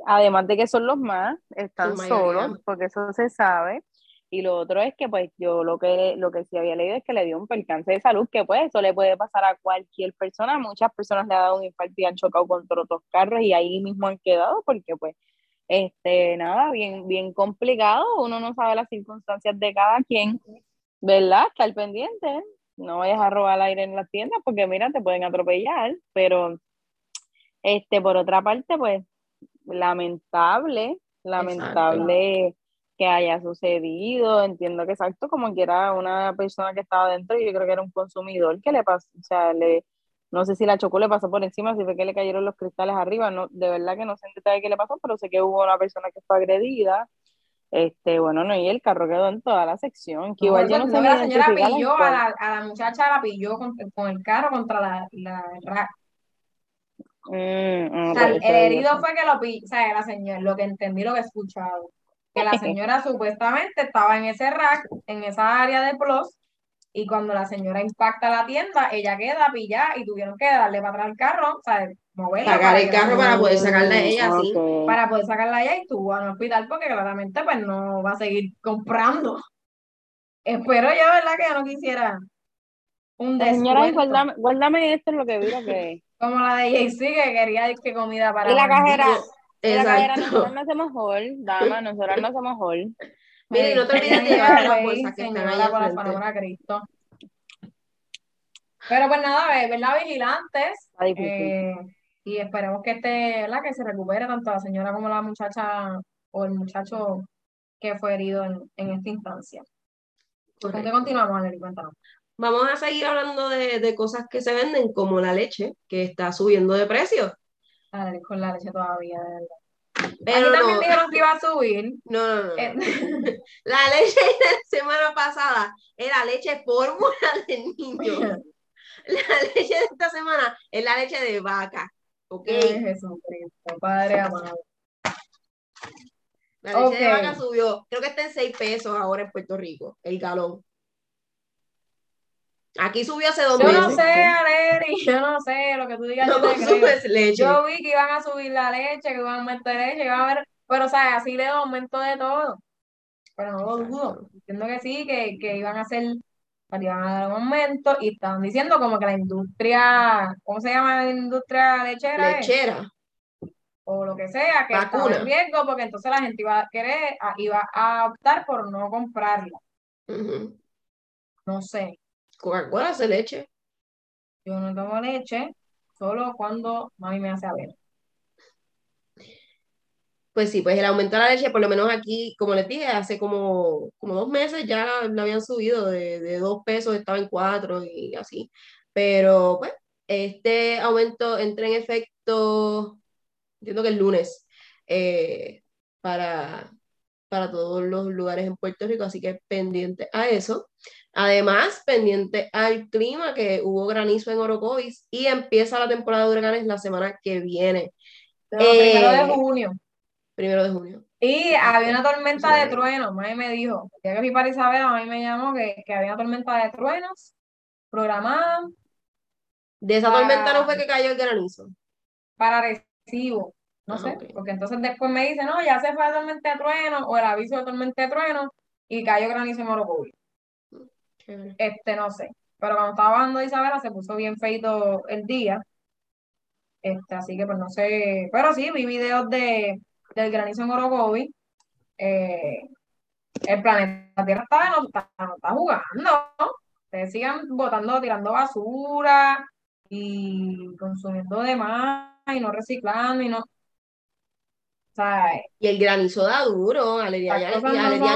además de que son los más, están solos, porque eso se sabe y lo otro es que pues yo lo que, lo que sí había leído es que le dio un percance de salud, que pues eso le puede pasar a cualquier persona. Muchas personas le han dado un infarto y han chocado contra otros carros y ahí mismo han quedado porque pues, este, nada, bien, bien complicado. Uno no sabe las circunstancias de cada quien, ¿verdad? Estar pendiente. No vayas a robar aire en las tiendas porque mira, te pueden atropellar, pero este, por otra parte, pues, lamentable, lamentable que haya sucedido. Entiendo que exacto, como que era una persona que estaba dentro, y yo creo que era un consumidor que le pasó, o sea, le, no sé si la chocó, le pasó por encima, si fue que le cayeron los cristales arriba, no, de verdad que no sé en detalle qué le pasó, pero sé que hubo una persona que fue agredida. Este, bueno, no, y el carro quedó en toda la sección. Que igual yo no, sé la señora pilló a la, a la, muchacha, la pilló con, con el carro contra la, la rack. Mm, o sea, el herido fue que lo pilló, o sea, la señora, lo que entendí, lo que he escuchado que la <laughs> señora supuestamente estaba en ese rack, en esa área de plus, y cuando la señora impacta la tienda, ella queda pillada y tuvieron que darle para atrás el carro, o sea, moverla. Sacar el carro para poder sacarla a ella, sí. Para poder sacarla a ella y estuvo al hospital porque claramente pues no va a seguir comprando. <laughs> Espero yo, ¿verdad? Que ya no quisiera un descuento. Señora, guárdame, esto es lo que veo que... <laughs> Como la de JC que quería que comida para... Y la cajera, Exacto. nosotros no hacemos hall, dama, nosotros no hacemos hall. Mire, no te olvides de llevar las bolsas que están ahí por la palabra Cristo. Pero pues nada, ¿verdad? Vigilantes. Eh, y esperemos que esté, ¿verdad? Que se recupere tanto la señora como la muchacha o el muchacho que fue herido en, en esta instancia. ¿Con qué continuamos, Anely? Cuéntanos. Vamos a seguir hablando de, de, cosas que se venden, como la leche, que está subiendo de precio con la leche todavía, de verdad. Pero también dijeron que iba a subir. No, no, no. Eh, <laughs> la leche de la semana pasada era leche fórmula de niño. <laughs> La leche de esta semana es la leche de vaca. ¿Ok? Jesucristo, Padre <laughs> amado. La leche de vaca subió. Creo que está en 6 pesos ahora en Puerto Rico, el galón. Aquí subió hace dos yo meses. Yo no sé, Aleri, yo no sé lo que tú digas. No yo, leche. yo vi que iban a subir la leche, que iban a meter leche, que iban a ver, pero o sea, así le aumento de todo. Pero no lo dudo. Entiendo que sí, que, que iban a hacer, iban a dar un aumento y estaban diciendo como que la industria, ¿cómo se llama la industria lechera? Lechera. O lo que sea, que estaba en riesgo, porque entonces la gente iba a querer, iba a optar por no comprarla. No sé. Coca-Cola hace leche. Yo no tomo leche, solo cuando mami me hace a ver. pues sí, pues el aumento de la leche, por lo menos aquí, como les dije, hace como, como dos meses ya la, habían subido de, de, dos pesos, estaba en cuatro y así. Pero pues este aumento entra en efecto, entiendo que el lunes, eh, para, para todos los lugares en Puerto Rico, así que pendiente a eso. Además, pendiente al clima, que hubo granizo en Orocovis y empieza la temporada de huracanes la semana que viene. primero de eh, junio. Primero de junio. Y había una tormenta de truenos, mami me dijo, ya que fui para Isabel, a mí me llamó que, que había una tormenta de truenos programada. De esa tormenta no fue que cayó el granizo. Para recibo. No ah, sé, porque entonces después me dice, no, ya se fue la tormenta de trueno o el aviso de tormenta de trueno y cayó granizo en Este, no sé. Pero cuando estaba bajando de Isabela se puso bien feito el día. Este, así que pues no sé. Pero sí, vi videos de, del granizo en Orocovi. Eh, el planeta Tierra está, no, está, no está jugando. Ustedes sigan botando, tirando basura y consumiendo de más y no reciclando y no y el granizo da duro, Alerian,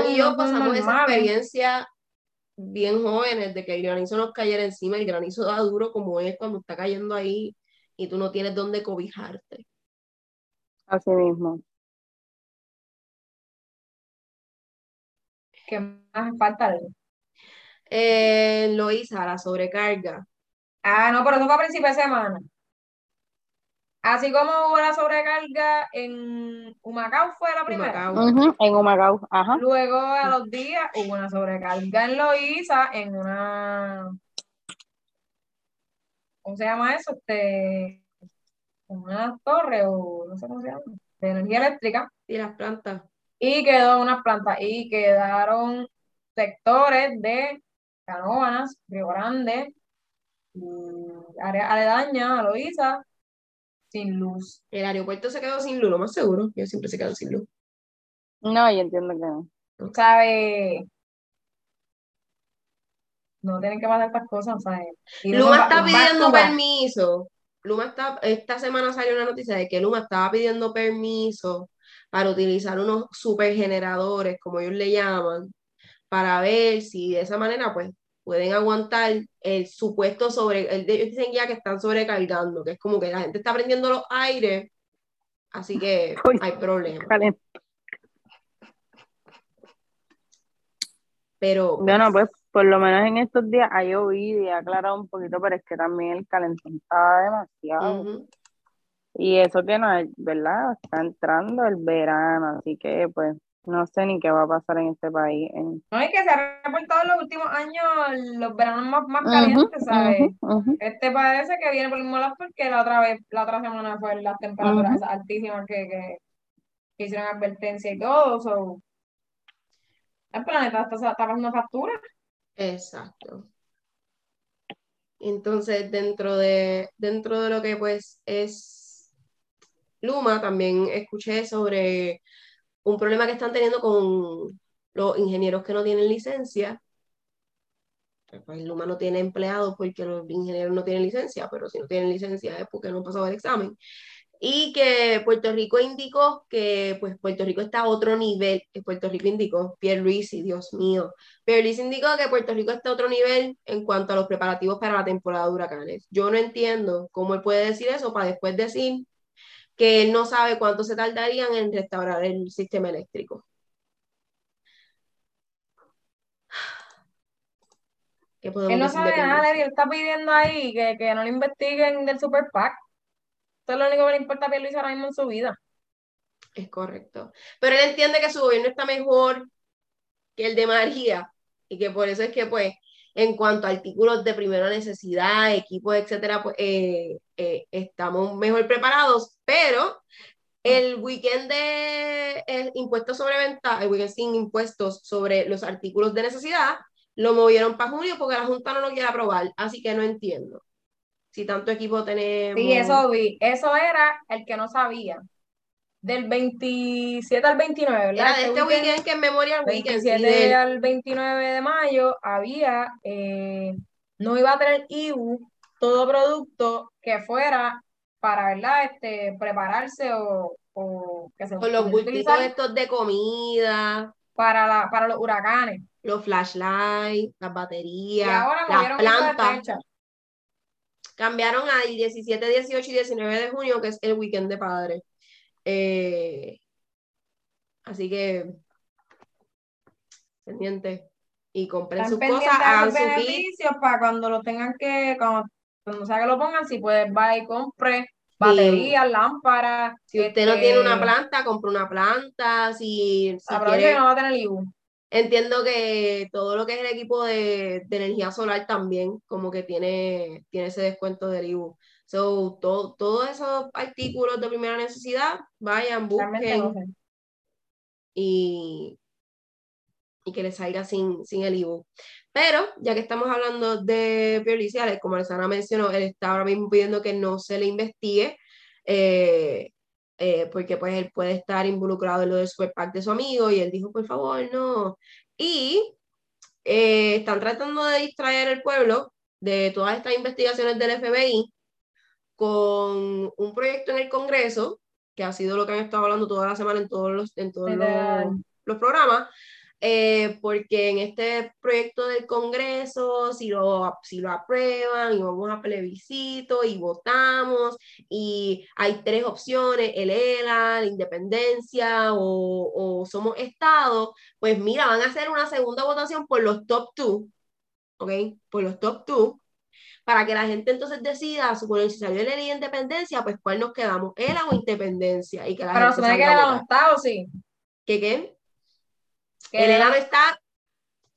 y, yo pasamos esa experiencia bien jóvenes de que el granizo nos cayera encima, el granizo da duro como es cuando está cayendo ahí y tú no tienes dónde cobijarte. Así mismo. ¿Qué más falta? Eh, lo hice a la sobrecarga. Ah, no, pero eso fue a principio de semana. Así como hubo la sobrecarga en Humacao fue la primera. en Humacao, ajá. Luego a los días hubo una sobrecarga en Loíza en una ¿cómo se llama eso? Este una torre o no sé cómo se llama, de energía eléctrica. Y las plantas. Y quedó unas plantas y quedaron sectores de Canóvanas, Río Grande, área aledaña a Loíza, sin luz. El aeropuerto se quedó sin luz, lo más seguro. Yo siempre se quedan sin luz. No, yo entiendo que no. ¿Sabe? No tienen que pasar estas cosas, ¿sabes? Luma está pidiendo permiso. Luma está, esta semana salió una noticia de que Luma estaba pidiendo permiso para utilizar unos supergeneradores, como ellos le llaman, para ver si de esa manera, pues, pueden aguantar el supuesto sobre, el, ellos dicen ya que están sobrecargando, que es como que la gente está prendiendo los aires, así que <laughs> hay problemas. Pero... Bueno, pues por lo menos en estos días ha llovido y ha aclarado un poquito, pero es que también el calentón estaba demasiado. Y eso que no es, ¿verdad? Está entrando el verano, así que pues no sé ni qué va a pasar en este país. No, es que se ha reportado en los últimos años los veranos más, más calientes, ¿sabes? Este parece que viene por el molas porque la otra vez, la otra semana fue las temperaturas altísimas que, que, hicieron advertencia y todo. el planeta está, está pasando factura. Exacto. Entonces, dentro de, dentro de lo que pues es Luma, también escuché sobre un problema que están teniendo con los ingenieros que no tienen licencia. Pues Luma no tiene empleados porque los ingenieros no tienen licencia, pero si no tienen licencia es porque no han pasado el examen. Y que Puerto Rico indicó que pues Puerto Rico está a otro nivel, que Puerto Rico indicó, Pierre Luis, Dios mío, Pierre Luis indicó que Puerto Rico está a otro nivel en cuanto a los preparativos para la temporada de huracanes. Yo no entiendo cómo él puede decir eso para después decir que él no sabe cuánto se tardarían en restaurar el sistema eléctrico. él no sabe nada, él está pidiendo ahí que, que, no le investiguen del Super PAC. Eso es lo único que le importa a Luis ahora mismo en su vida. Es correcto. Pero él entiende que su gobierno está mejor que el de María y que por eso es que pues en cuanto a artículos de primera necesidad, equipos, etcétera, pues, eh, eh, estamos mejor preparados, pero el weekend de el impuestos sobre venta, el weekend sin impuestos sobre los artículos de necesidad, lo movieron para junio porque la Junta no lo quiere aprobar, así que no entiendo. Si tanto equipo tenemos. Sí, eso vi. Eso era el que no sabía del 27 al 29, ¿verdad? Era de este, este weekend, que es Memorial Weekend. 27 al 29 de mayo había, eh, no iba a tener IBU todo producto que fuera para, ¿verdad? Este, prepararse o, o que se Con los bultitos estos de comida. Para, la, para los huracanes. Los flashlights, las baterías, las plantas. Cambiaron al 17, 18 y 19 de junio, que es el weekend de padres. Eh, así que, pendiente. Y compren sus cosas, hagan sus beneficios para cuando lo tengan que, cuando, sea que lo pongan, si puedes, va y compre baterías, lámparas. Si usted no tiene una este planta, compre una planta. Si, si quiere, no va a tener IBU. Entiendo que todo lo que es el equipo de, de energía solar también, como que tiene, tiene ese descuento del IBU. So, todo, todos esos artículos de primera necesidad, vayan, busquen y, y que les salga sin, sin el IBU. Pero, ya que estamos hablando de periciales, como Alessandra mencionó, él está ahora mismo pidiendo que no se le investigue, eh, eh, porque pues él puede estar involucrado en lo del superpack de su amigo, y él dijo, por favor, no. Y eh, están tratando de distraer el pueblo de todas estas investigaciones del FBI con un proyecto en el Congreso, que ha sido lo que han estado hablando toda la semana en todos los, en todos los, los programas, eh, porque en este proyecto del Congreso, si lo, si lo aprueban y vamos a plebiscito y votamos, y hay tres opciones, el ELA, la independencia o, o somos Estado, pues mira, van a hacer una segunda votación por los top two, ¿ok? Por los top two, para que la gente entonces decida, suponer si salió la ley independencia, pues cuál nos quedamos, ELA o independencia. Y que la Pero gente que era Estado, sí. ¿Qué qué? El enano está,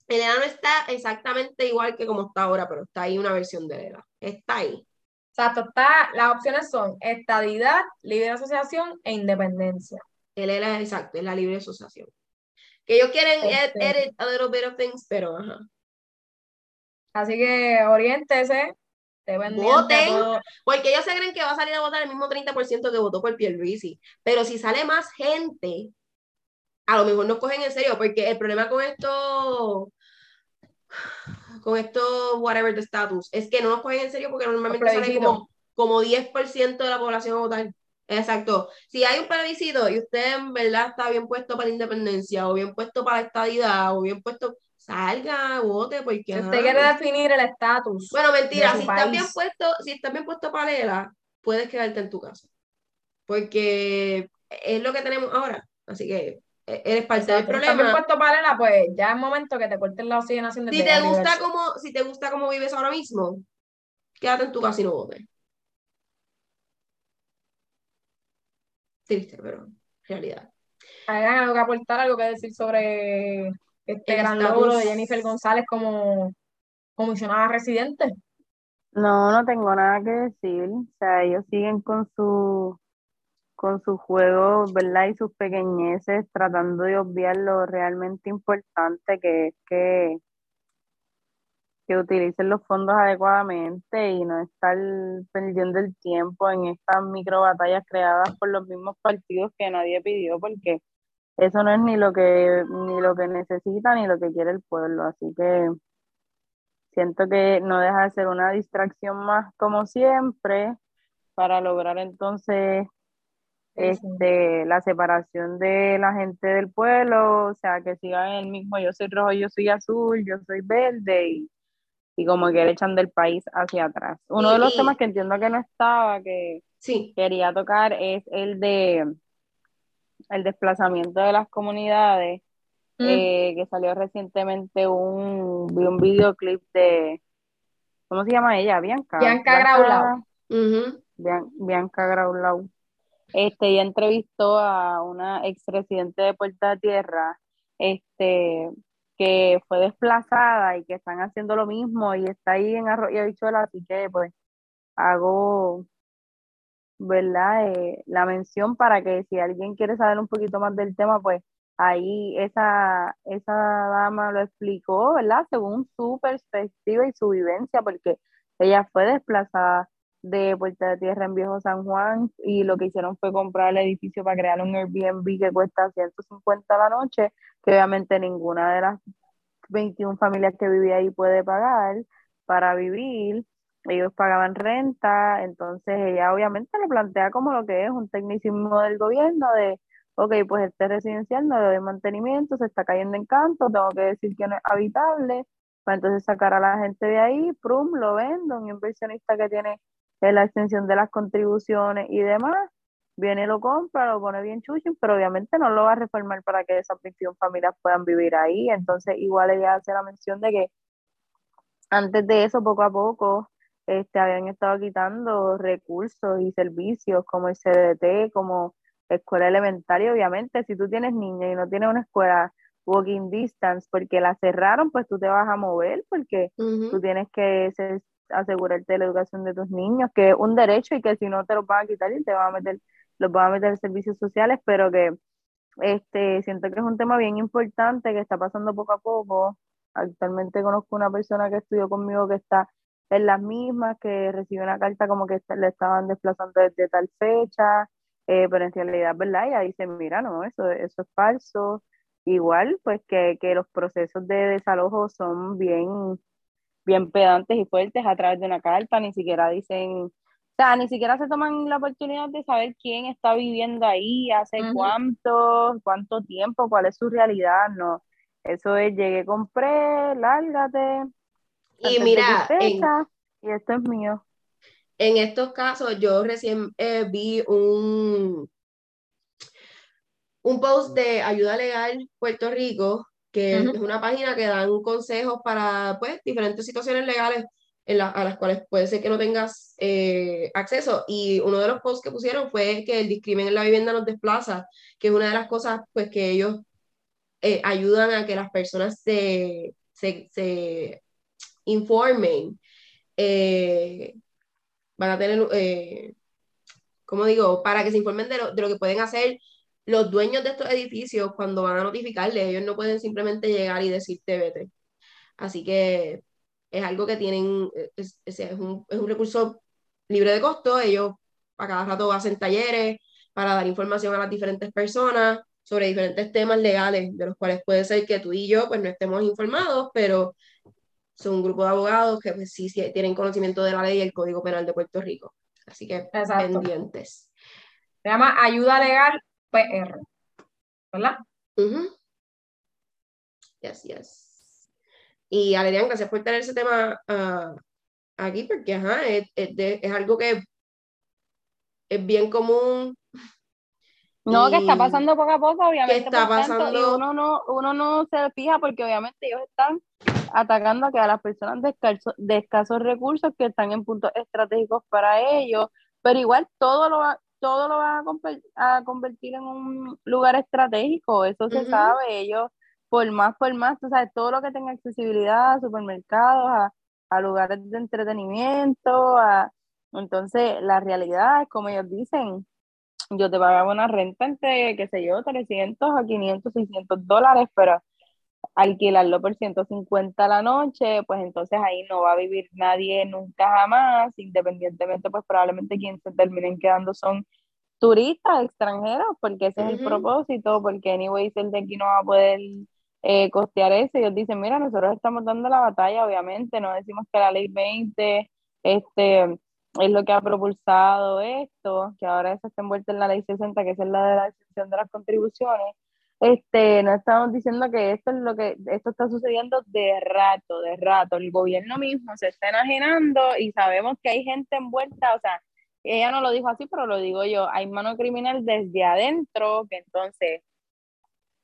el enano está exactamente igual que como está ahora, pero está ahí una versión de ELA. Está ahí. Exacto, está, las opciones son estadidad, libre asociación e independencia. El ELA es exacto, es la libre asociación. Que ellos quieren este. edit a little bit of things, pero ajá. Así que oriéntese. Voten, porque ellos se creen que va a salir a votar el mismo 30% que votó por Pierluisi. Pero si sale más gente, a lo mejor nos cogen en serio, porque el problema con esto, con esto, whatever the status, es que no nos cogen en serio porque normalmente sale como, como 10% de la población a votar. Exacto. Si hay un plebiscito y usted en verdad está bien puesto para la independencia, o bien puesto para la estadidad, o bien puesto, salga, vote, porque. Si usted quiere definir el estatus. Bueno, mentira, si estás bien puesto, si estás bien puesto puedes quedarte en tu casa. Porque es lo que tenemos ahora. Así que e-, eres parte del problema. Si puesto para pues ya es momento que te corten la oxigenación de Si te gusta como, si te gusta cómo vives ahora mismo, quédate en tu casa y no votes. Triste, pero realidad. ¿Hay algo que aportar, algo que decir sobre este gran logro de Jennifer González como comisionada residente? No, no tengo nada que decir. O sea, ellos siguen con su con sus juegos, ¿verdad? Y sus pequeñeces, tratando de obviar lo realmente importante que es que, que utilicen los fondos adecuadamente y no estar perdiendo el tiempo en estas micro batallas creadas por los mismos partidos que nadie pidió, porque eso no es ni lo que, ni lo que necesita ni lo que quiere el pueblo. Así que siento que no deja de ser una distracción más como siempre para lograr entonces este, la separación de la gente del pueblo, o sea, que sigan el mismo, yo soy rojo, yo soy azul, yo soy verde, y, y como que le echan del país hacia atrás. Uno de los temas que entiendo que no estaba, que sí. quería tocar, es el de el desplazamiento de las comunidades, mm. eh, que salió recientemente un, un videoclip de, ¿cómo se llama ella? Bianca. Bianca, Graulau. Bianca Graulau este, ella entrevistó a una ex residente de Puerta Tierra, este, que fue desplazada y que están haciendo lo mismo y está ahí en Arroyo Bichuela, así que pues hago, ¿verdad? Eh, la mención para que si alguien quiere saber un poquito más del tema, pues ahí esa, esa dama lo explicó, ¿verdad? Según su perspectiva y su vivencia, porque ella fue desplazada de Puerta de Tierra en Viejo San Juan y lo que hicieron fue comprar el edificio para crear un Airbnb que cuesta 150 la noche, que obviamente ninguna de las 21 familias que vivía ahí puede pagar para vivir. Ellos pagaban renta, entonces ella obviamente lo plantea como lo que es un tecnicismo del gobierno de, ok, pues este residencial no le doy mantenimiento, se está cayendo en canto, tengo que decir que no es habitable, para entonces sacar a la gente de ahí, prum, lo vendo, un inversionista que tiene la extensión de las contribuciones y demás, viene, lo compra, lo pone bien chuchín, pero obviamente no lo va a reformar para que esas 21 familias puedan vivir ahí, entonces igual ella hace la mención de que antes de eso, poco a poco, este, habían estado quitando recursos y servicios como el CDT, como escuela elementaria, obviamente, si tú tienes niños y no tienes una escuela walking distance porque la cerraron, pues tú te vas a mover porque tú tienes que asegurarte de la educación de tus niños, que es un derecho y que si no te lo van a quitar y te van a meter, los van a meter en servicios sociales, pero que este, siento que es un tema bien importante que está pasando poco a poco. Actualmente conozco una persona que estudió conmigo que está en las mismas, que recibe una carta como que le estaban desplazando desde tal fecha, eh, pero en realidad, ¿verdad? Ella dice, mira, no, eso, eso es falso. Igual, pues que, que los procesos de desalojo son bien, bien pedantes y fuertes a través de una carta, ni siquiera dicen, o sea, ni siquiera se toman la oportunidad de saber quién está viviendo ahí, hace cuánto, cuánto tiempo, cuál es su realidad, no. Eso es, llegué, compré, lárgate, y mira, y esto es mío. En estos casos, yo recién eh, vi un, un post de Ayuda Legal Puerto Rico, que es una página que dan consejos para pues, diferentes situaciones legales en a las cuales puede ser que no tengas eh, acceso. Y uno de los posts que pusieron fue que el discrimen en la vivienda nos desplaza, que es una de las cosas pues, que ellos eh, ayudan a que las personas se, se, se informen, eh, van a tener, eh, como digo, para que se informen de lo, de lo, que pueden hacer los dueños de estos edificios cuando van a notificarles. Ellos no pueden simplemente llegar y decirte vete. Así que es algo que tienen, es, es, un, es un recurso libre de costo. Ellos a cada rato hacen talleres para dar información a las diferentes personas sobre diferentes temas legales, de los cuales puede ser que tú y yo pues no estemos informados, pero son un grupo de abogados que pues, sí, tienen conocimiento de la ley y el Código Penal de Puerto Rico. Así que pendientes. Se llama Ayuda Legal PR, ¿verdad? Yes, yes. Y Alerian, gracias por tener ese tema uh, aquí, porque ajá, es, es, es, algo que es bien común. No, que está pasando poco a poco, obviamente. Que está pasando. y uno no, uno no se fija porque obviamente ellos están atacando a, las personas de, escasos recursos que están en puntos estratégicos para ellos, pero igual todo lo va, todo lo van a, convertir en un lugar estratégico, eso se sabe, ellos por más, por más, tú sabes, todo lo que tenga accesibilidad a supermercados, a, lugares de entretenimiento, a, entonces la realidad es como ellos dicen, yo te pagaba una renta entre, qué sé yo, 300 a 500, 600 dólares, pero alquilarlo por 150 a la noche, pues entonces ahí no va a vivir nadie nunca jamás, independientemente, pues probablemente quien se terminen quedando son turistas extranjeros, porque ese es el propósito, porque anyways el de aquí no va a poder eh, costear eso, ellos dicen, mira, nosotros estamos dando la batalla, obviamente, no decimos que la ley 20 este, es lo que ha propulsado esto, que ahora eso está envuelto en la ley 60, que es la de la excepción de las contribuciones, este, no estamos diciendo que esto es lo que esto está sucediendo de rato, de rato. El gobierno mismo se está enajenando y sabemos que hay gente envuelta, o sea, ella no lo dijo así, pero lo digo yo, hay mano criminal desde adentro que entonces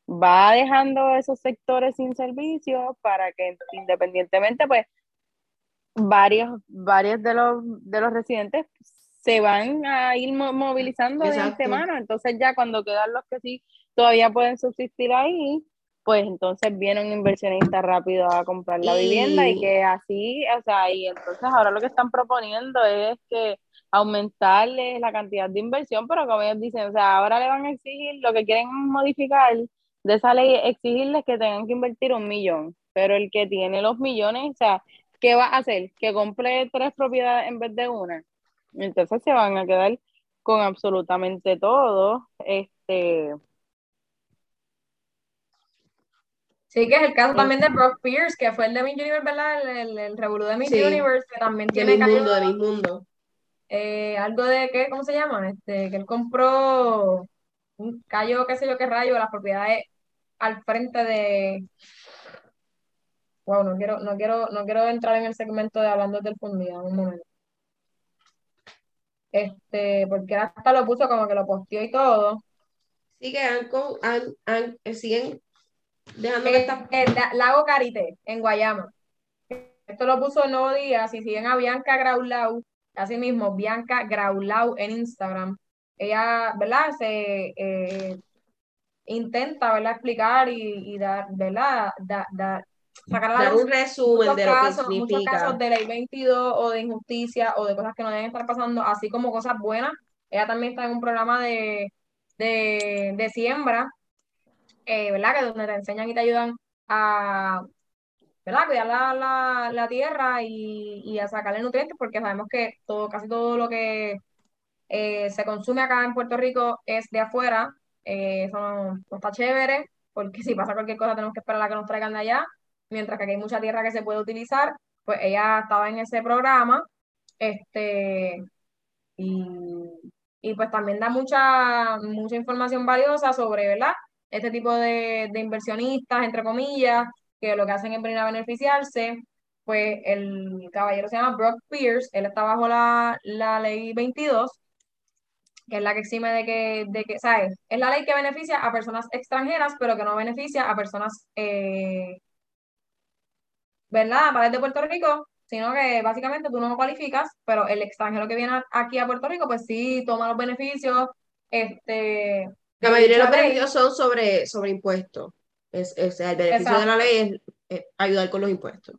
va dejando esos sectores sin servicio para que independientemente, pues, varios, varios de los, de los residentes se van a ir movilizando de antemano, entonces ya cuando quedan los que sí todavía pueden subsistir ahí, pues entonces viene un inversionista rápido a comprar la vivienda y que así, o sea, y entonces ahora lo que están proponiendo es que aumentarle la cantidad de inversión, pero como ellos dicen, o sea, ahora le van a exigir, lo que quieren modificar de esa ley, exigirles que tengan que invertir un millón, pero el que tiene los millones, o sea, ¿qué va a hacer? Que compre tres propiedades en vez de una. Entonces se van a quedar con absolutamente todo, este Sí, que es el caso también de Brock Pierce, que fue el de Miss Universe, ¿verdad? El, el, revolú de Miss Universe, que también tiene. De mi mundo, de mi mundo. Eh, algo de, ¿qué? ¿Cómo se llama? Este, que él compró un callo, qué sé yo qué rayo, las propiedades al frente de. Wow, no quiero, no quiero, no quiero entrar en el segmento de hablando del fundido, un momento. Este, porque hasta lo puso como que lo posteó y todo. Sí, que han, han, han, eh, siguen dejando que el Lago Carité, en Guayama. Esto lo puso Nuevo Día, si siguen a Bianca Graulau, así mismo, Bianca Graulau en Instagram, ella, ¿verdad? Se eh, intenta, ¿verdad? Explicar y, dar, ¿verdad? sacar dar un resumen de lo que significa. Muchos casos de ley 22 o de injusticia o de cosas que no deben estar pasando, así como cosas buenas. Ella también está en un programa de, de, siembra, eh, ¿verdad? Que donde te enseñan y te ayudan a ¿verdad? cuidar la, la, tierra y, y, a sacarle nutrientes, porque sabemos que todo, casi todo lo que eh, se consume acá en Puerto Rico es de afuera. Eh, eso no, está chévere, porque si pasa cualquier cosa tenemos que esperar a que nos traigan de allá, mientras que aquí hay mucha tierra que se puede utilizar. Pues ella estaba en ese programa, este, y, y pues también da mucha, mucha información valiosa sobre, ¿verdad? Este tipo de, de inversionistas, entre comillas, que lo que hacen es venir a beneficiarse. Pues el caballero se llama Brock Pierce, él está bajo la, la ley 22, que es la que exime de que, de que, ¿sabes? Es la ley que beneficia a personas extranjeras, pero que no beneficia a personas, eh, ¿verdad? Para de Puerto Rico, sino que básicamente tú no cualificas, pero el extranjero que viene aquí a Puerto Rico, pues sí toma los beneficios. Este, la mayoría de los beneficios son sobre, sobre impuestos. Es, es, el beneficio de la ley es, ayudar con los impuestos.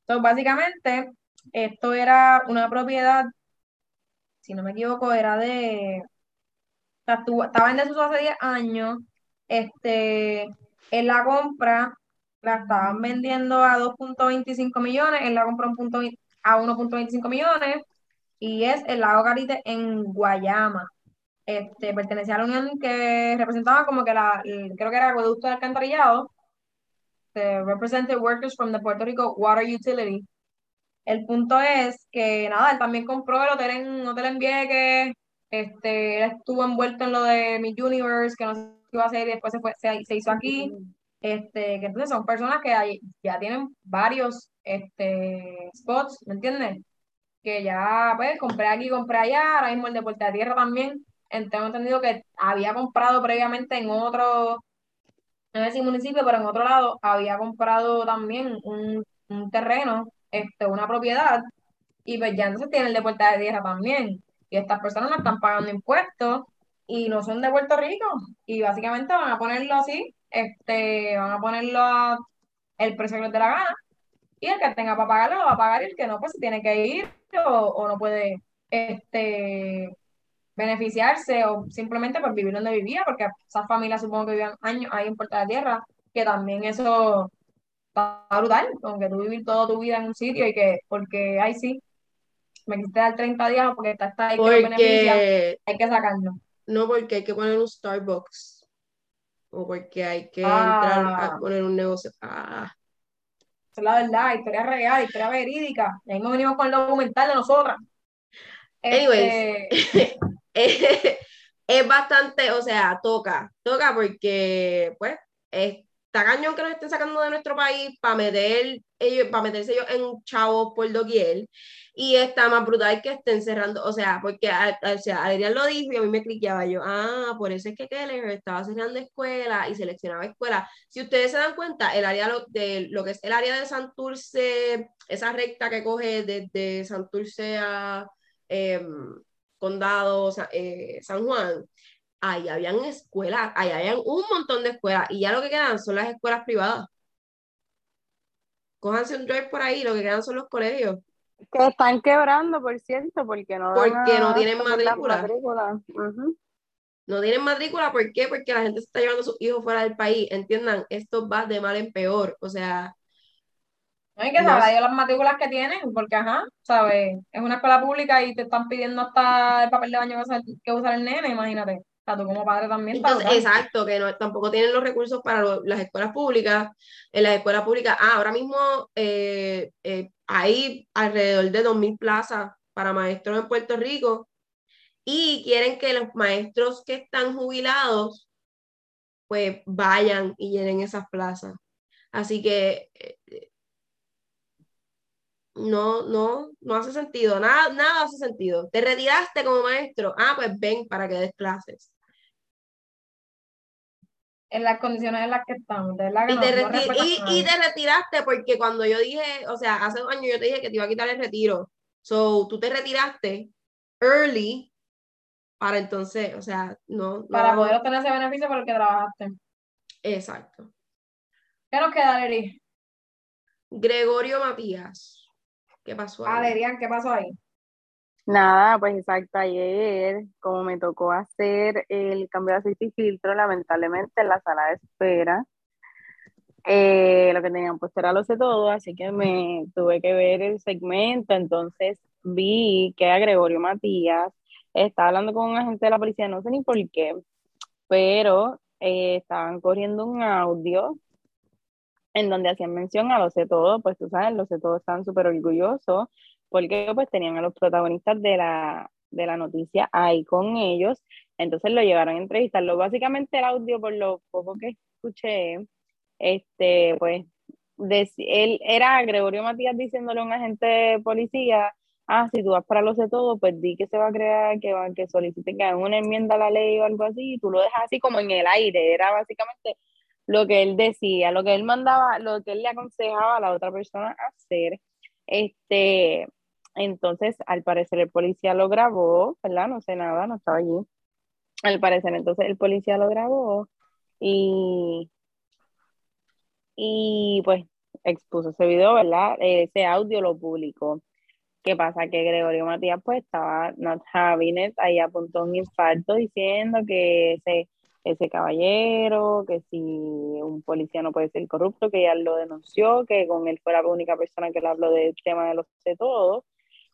Entonces, básicamente, esto era una propiedad, si no me equivoco, era de. estaba en desuso hace 10 años. Este, en la compra la estaban vendiendo a 2.25 millones, él la compró punto, a 1.25 millones y es el lago Carite en Guayama este, pertenecía a la unión que representaba como que la, creo que era acueducto de alcantarillado, the represented workers from the Puerto Rico Water Utility. El punto es que nada, él también compró el hotel en Hotel en Vieques, este, él estuvo envuelto en lo de Miss Universe, que no qué iba a hacer y después se, fue, se, hizo aquí. Este, que entonces son personas que ya tienen varios este, spots, ¿me entiendes? Que ya, pues, compré aquí, compré allá, ahora mismo el de Puerta de Tierra también tengo entendido que había comprado previamente en otro, no sé si municipio, pero en otro lado, había comprado también un, terreno, este, una propiedad, y pues ya entonces tiene el de Puerta de Tierra también. Y estas personas no están pagando impuestos y no son de Puerto Rico. Y básicamente van a ponerlo así, este, van a ponerlo a el precio que les dé la gana. Y el que tenga para pagarlo lo va a pagar y el que no, pues tiene que ir o, o no puede este beneficiarse o simplemente por vivir donde vivía, porque esas familias supongo que vivían años ahí en Puerta de Tierra, que también eso está brutal, con que tú vivir toda tu vida en un sitio y que, porque ahí sí, me quité dar 30 días porque está, está ahí que beneficia, hay que sacarlo. No, porque hay que poner un Starbucks o porque hay que entrar a ah. poner un negocio. Ah. es la verdad, historia real, historia verídica. Y ahí nos venimos con el documental de nosotras. Anyways, este, <laughs> <laughs> es bastante, o sea, toca, toca porque, pues, está cañón que nos estén sacando de nuestro país para meter ellos, para meterse ellos en chavos por doquier, y está más brutal que estén cerrando, o sea, porque, o sea, Adrián lo dijo y a mí me cliqueaba yo, ah, por eso es que Keller estaba cerrando escuelas y seleccionaba escuelas. Si ustedes se dan cuenta, el área de lo que es el área de Santurce, esa recta que coge desde Santurce a... Eh, condado, eh, San Juan, ahí habían escuelas, ahí habían un montón de escuelas y ya lo que quedan son las escuelas privadas. Cójanse un drive por ahí, lo que quedan son los colegios. Que están quebrando, por cierto, porque no, porque no tienen matrícula. No tienen matrícula, ¿por qué? Porque la gente se está llevando a sus hijos fuera del país. Entiendan, esto va de mal en peor. O sea, no hay que saber las matrículas que tienen, porque ajá, ¿sabes? Es una escuela pública y te están pidiendo hasta el papel de baño que usar el nene, imagínate. sea, tú como padre también. Entonces, exacto, que no, tampoco tienen los recursos para las escuelas públicas. En las escuelas públicas, ah, ahora mismo eh, eh, hay alrededor de 2.000 plazas para maestros en Puerto Rico y quieren que los maestros que están jubilados pues vayan y llenen esas plazas. Así que eh, no, no, no hace sentido, nada, nada hace sentido. Te retiraste como maestro, ah, pues ven para que des clases. En las condiciones en las que estamos, de la y, te y, te retiraste porque cuando yo dije, o sea, hace dos años yo te dije que te iba a quitar el retiro. So, tú te retiraste early para entonces, o sea, no. Para poder obtener ese beneficio por el que trabajaste. Exacto. ¿Qué nos queda, Leri? Gregorio Matías. ¿Qué pasó ahí? ¿qué pasó ahí? Nada, pues exacto, ayer, como me tocó hacer el cambio de aceite y filtro, lamentablemente en la sala de espera, eh, lo que tenían puesto era lo sé todo, así que me tuve que ver el segmento, entonces vi que a Gregorio Matías estaba hablando con un agente de la policía, no sé ni por qué, pero eh, estaban corriendo un audio en donde hacían mención a lo sé todo, pues tú sabes, lo sé todo están súper orgullosos porque pues tenían a los protagonistas de la, de la noticia ahí con ellos, entonces lo llevaron a entrevistarlo. Básicamente el audio, por lo poco que escuché, este, pues, él era Gregorio Matías diciéndole a un agente de policía, ah, si tú vas para lo sé todo, pues di que se va a crear, que, van, que soliciten que hagan una enmienda a la ley o algo así, y tú lo dejas así como en el aire, era básicamente lo que él decía, lo que él mandaba, lo que él le aconsejaba a la otra persona hacer. Este, entonces, al parecer el policía lo grabó, ¿verdad? No sé nada, no estaba allí. Al parecer, entonces el policía lo grabó y, y pues expuso ese video, ¿verdad? Ese audio lo publicó. ¿Qué pasa? Que Gregorio Matías pues estaba not having it, ahí apuntó un infarto diciendo que ese ese caballero, que si un policía no puede ser corrupto, que ya lo denunció, que con él fue la única persona que le habló del tema de los de todo,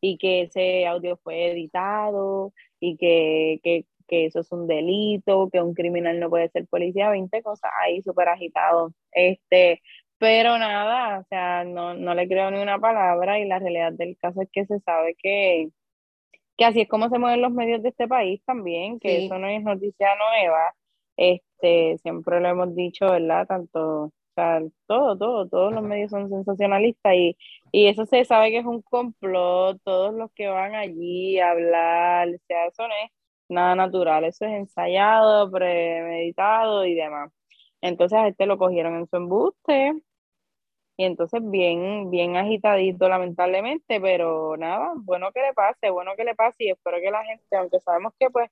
y que ese audio fue editado, y que, que, que, eso es un delito, que un criminal no puede ser policía, 20 cosas ahí súper agitado. Este, pero nada, o sea, no, no le creo ni una palabra, y la realidad del caso es que se sabe que que así es como se mueven los medios de este país también, que eso no es noticia nueva, este, siempre lo hemos dicho, ¿verdad? Tanto, o sea, todo, todo, todos los medios son sensacionalistas y, y eso se sabe que es un complot, todos los que van allí a hablar, o sea, eso no es nada natural, eso es ensayado, premeditado y demás. Entonces a este lo cogieron en su embuste y entonces bien, bien agitadito lamentablemente, pero nada, bueno que le pase, bueno que le pase y espero que la gente, aunque sabemos que pues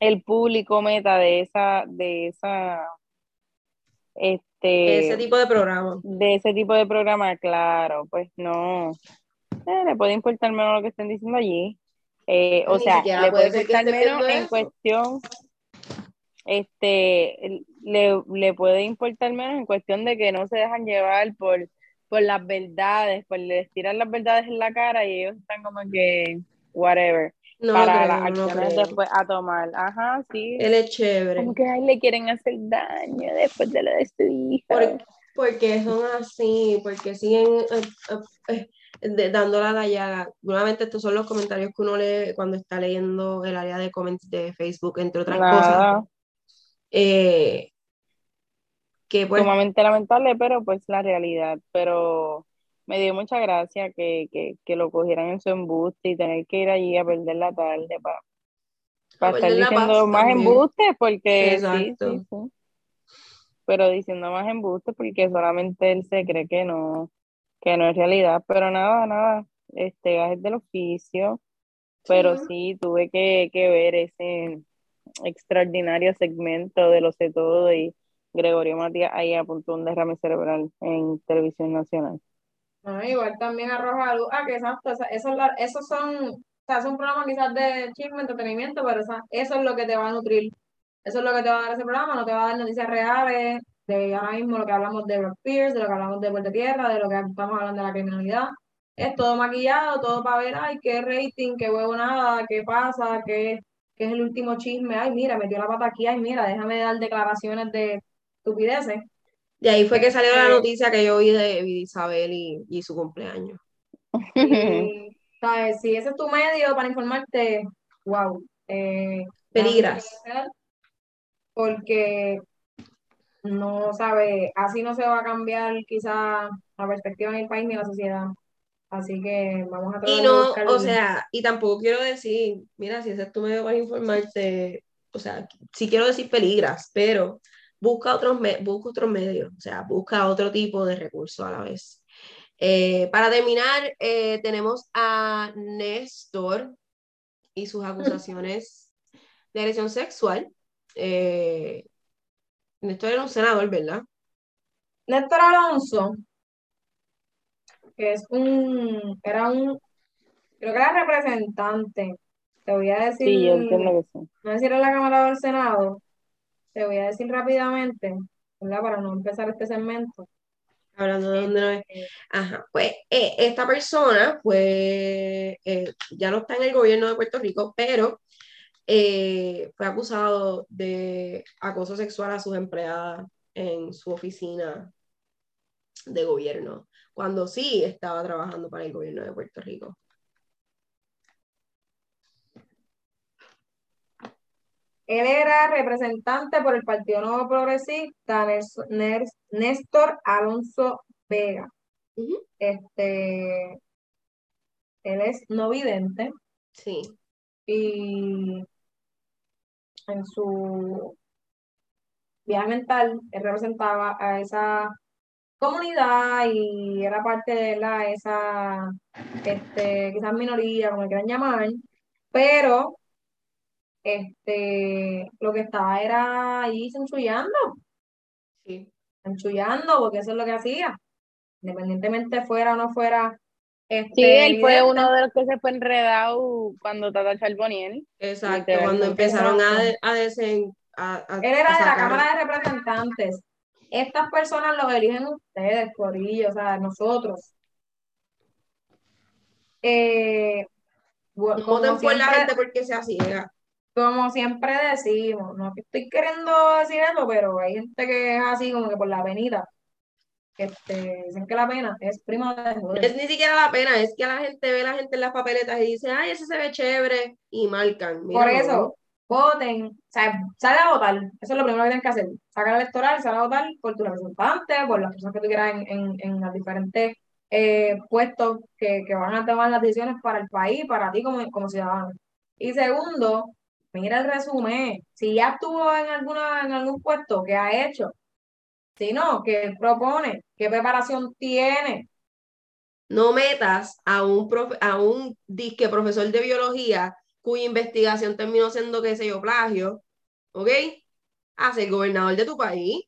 el público meta de esa, de esa, este, ese tipo de programa. De ese tipo de programa, claro, pues no, eh, le puede importar menos lo que estén diciendo allí. Eh, o sea, le puede importar menos en cuestión, este, le, le, puede importar menos en cuestión de que no se dejan llevar por, por las verdades, por les tiran las verdades en la cara y ellos están como que, whatever para las acciones después a tomar. Ajá, sí. Él es chévere. Como que a le quieren hacer daño después de lo de su hija. porque son así, porque siguen dándola la llaga. Nuevamente, estos son los comentarios que uno lee cuando está leyendo el área de comments de Facebook, entre otras cosas. Eh, que pues, Sumamente lamentable, pero pues la realidad. Pero me dio mucha gracia que, que, que, lo cogieran en su embuste y tener que ir allí a perder la tarde para, para estar diciendo más embustes porque sí, sí, sí, pero diciendo más embustes porque solamente él se cree que no que no es realidad. Pero nada nada este es del oficio. Pero sí tuve que, que ver ese extraordinario segmento de lo sé todo y Gregorio Matías ahí apuntó un derrame cerebral en televisión nacional igual también arroja luz. Ah, que exacto, esos son, o sea, es un programa quizás de chisme, entretenimiento, pero eso es lo que te va a nutrir. Eso es lo que te va a dar ese programa, no te va a dar noticias reales de ahora mismo lo que hablamos de Rock Pierce, de lo que hablamos de Puerto Tierra, de lo que estamos hablando de la criminalidad. Es todo maquillado, todo para ver, ay, qué rating, qué huevo nada, qué pasa, qué, que es el último chisme, ay, mira, metió la pata aquí, ay, mira, déjame dar declaraciones de estupideces. Y ahí fue que salió la noticia que yo oí de Isabel y, su cumpleaños. <laughs> Y, ¿sabes? Si ese es tu medio para informarte, wow. Eh, Peligras. Porque no sabe, así no se va a cambiar quizá la perspectiva en el país ni en la sociedad. Así que vamos a Y no, o sea, y tampoco quiero decir, mira, si ese es tu medio para informarte, o sea, sí quiero decir peligras, pero busca otros, busca otros medios, o sea, busca otro tipo de recursos a la vez. Eh, para terminar, eh, tenemos a Néstor y sus <laughs> acusaciones de agresión sexual. Eh, Néstor era un senador, ¿verdad? Néstor Alonso que es un, era un, creo que era representante. Te voy a decir, sí, yo entiendo que sí. no decir en la Cámara del Senado, te voy a decir rápidamente, ¿verdad? Para no empezar este segmento. Hablando de dónde no es. Este, Ajá, pues eh, esta persona, pues eh, ya no está en el gobierno de Puerto Rico, pero eh, fue acusado de acoso sexual a sus empleadas en su oficina de gobierno cuando sí estaba trabajando para el gobierno de Puerto Rico. Él era representante por el Partido Nuevo Progresista, Néstor Alonso Vega. Este, él es no vidente. Sí. Y en su viaje mental, él representaba a esa comunidad y era parte de la, esa, este, quizás minoría, como le quieran llamar, pero este, lo que estaba era ahí enchullando. Sí. Enchullando, porque eso es lo que hacía. Independientemente fuera o no fuera. Este, sí, él fue uno de los que se fue enredado cuando Tata Charboniel. Exacto, cuando empezaron a, a, desen, Él era de la Cámara de Representantes estas personas lo eligen ustedes, Corillo, o sea, nosotros. Eh, no por la gente porque sea ciega. Como siempre decimos, no que estoy queriendo decir eso, pero hay gente que es así como que por la avenida. Este, dicen que la pena es prima de joder. Es ni siquiera la pena, es que la gente ve a la gente en las papeletas y dice, ay, ese se ve chévere, y marcan. por eso, voten, o sea, sale a votar, eso es lo primero que tienen que hacer, sacar electoral, sale a votar por tu representante, por las personas que tú quieras en, en, en los diferentes eh, puestos que, que, van a tomar las decisiones para el país, para ti como, como ciudadano. Y segundo, mira el resumen, si ya estuvo en, alguna, en algún puesto, ¿qué ha hecho? Si no, ¿qué propone? ¿Qué preparación tiene? No metas a un, profe, a un disque profesor de biología cuya investigación terminó siendo, qué sé yo, plagio, ¿ok? Hace el gobernador de tu país.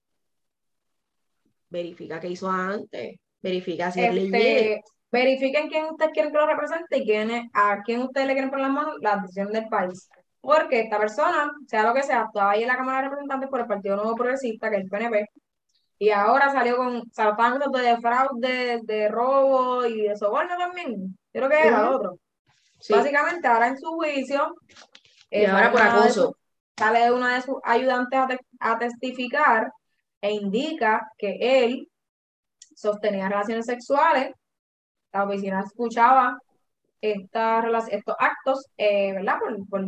Verifica qué hizo antes. Verifica si es este, Verifiquen quién ustedes quieren que lo represente y quién, a quién ustedes le quieren poner las manos la decisión del país. Porque esta persona, sea lo que sea, estaba ahí en la Cámara de Representantes por el Partido Nuevo Progresista, que es el PNP, y ahora salió con, o sea, de fraude, de robo y de soborno también. Creo que es el otro. Básicamente, ahora en su juicio, y ahora por acoso. sale una de sus ayudantes a, testificar e indica que él sostenía relaciones sexuales. La oficina escuchaba esta, estos actos, eh, ¿verdad? Por, por,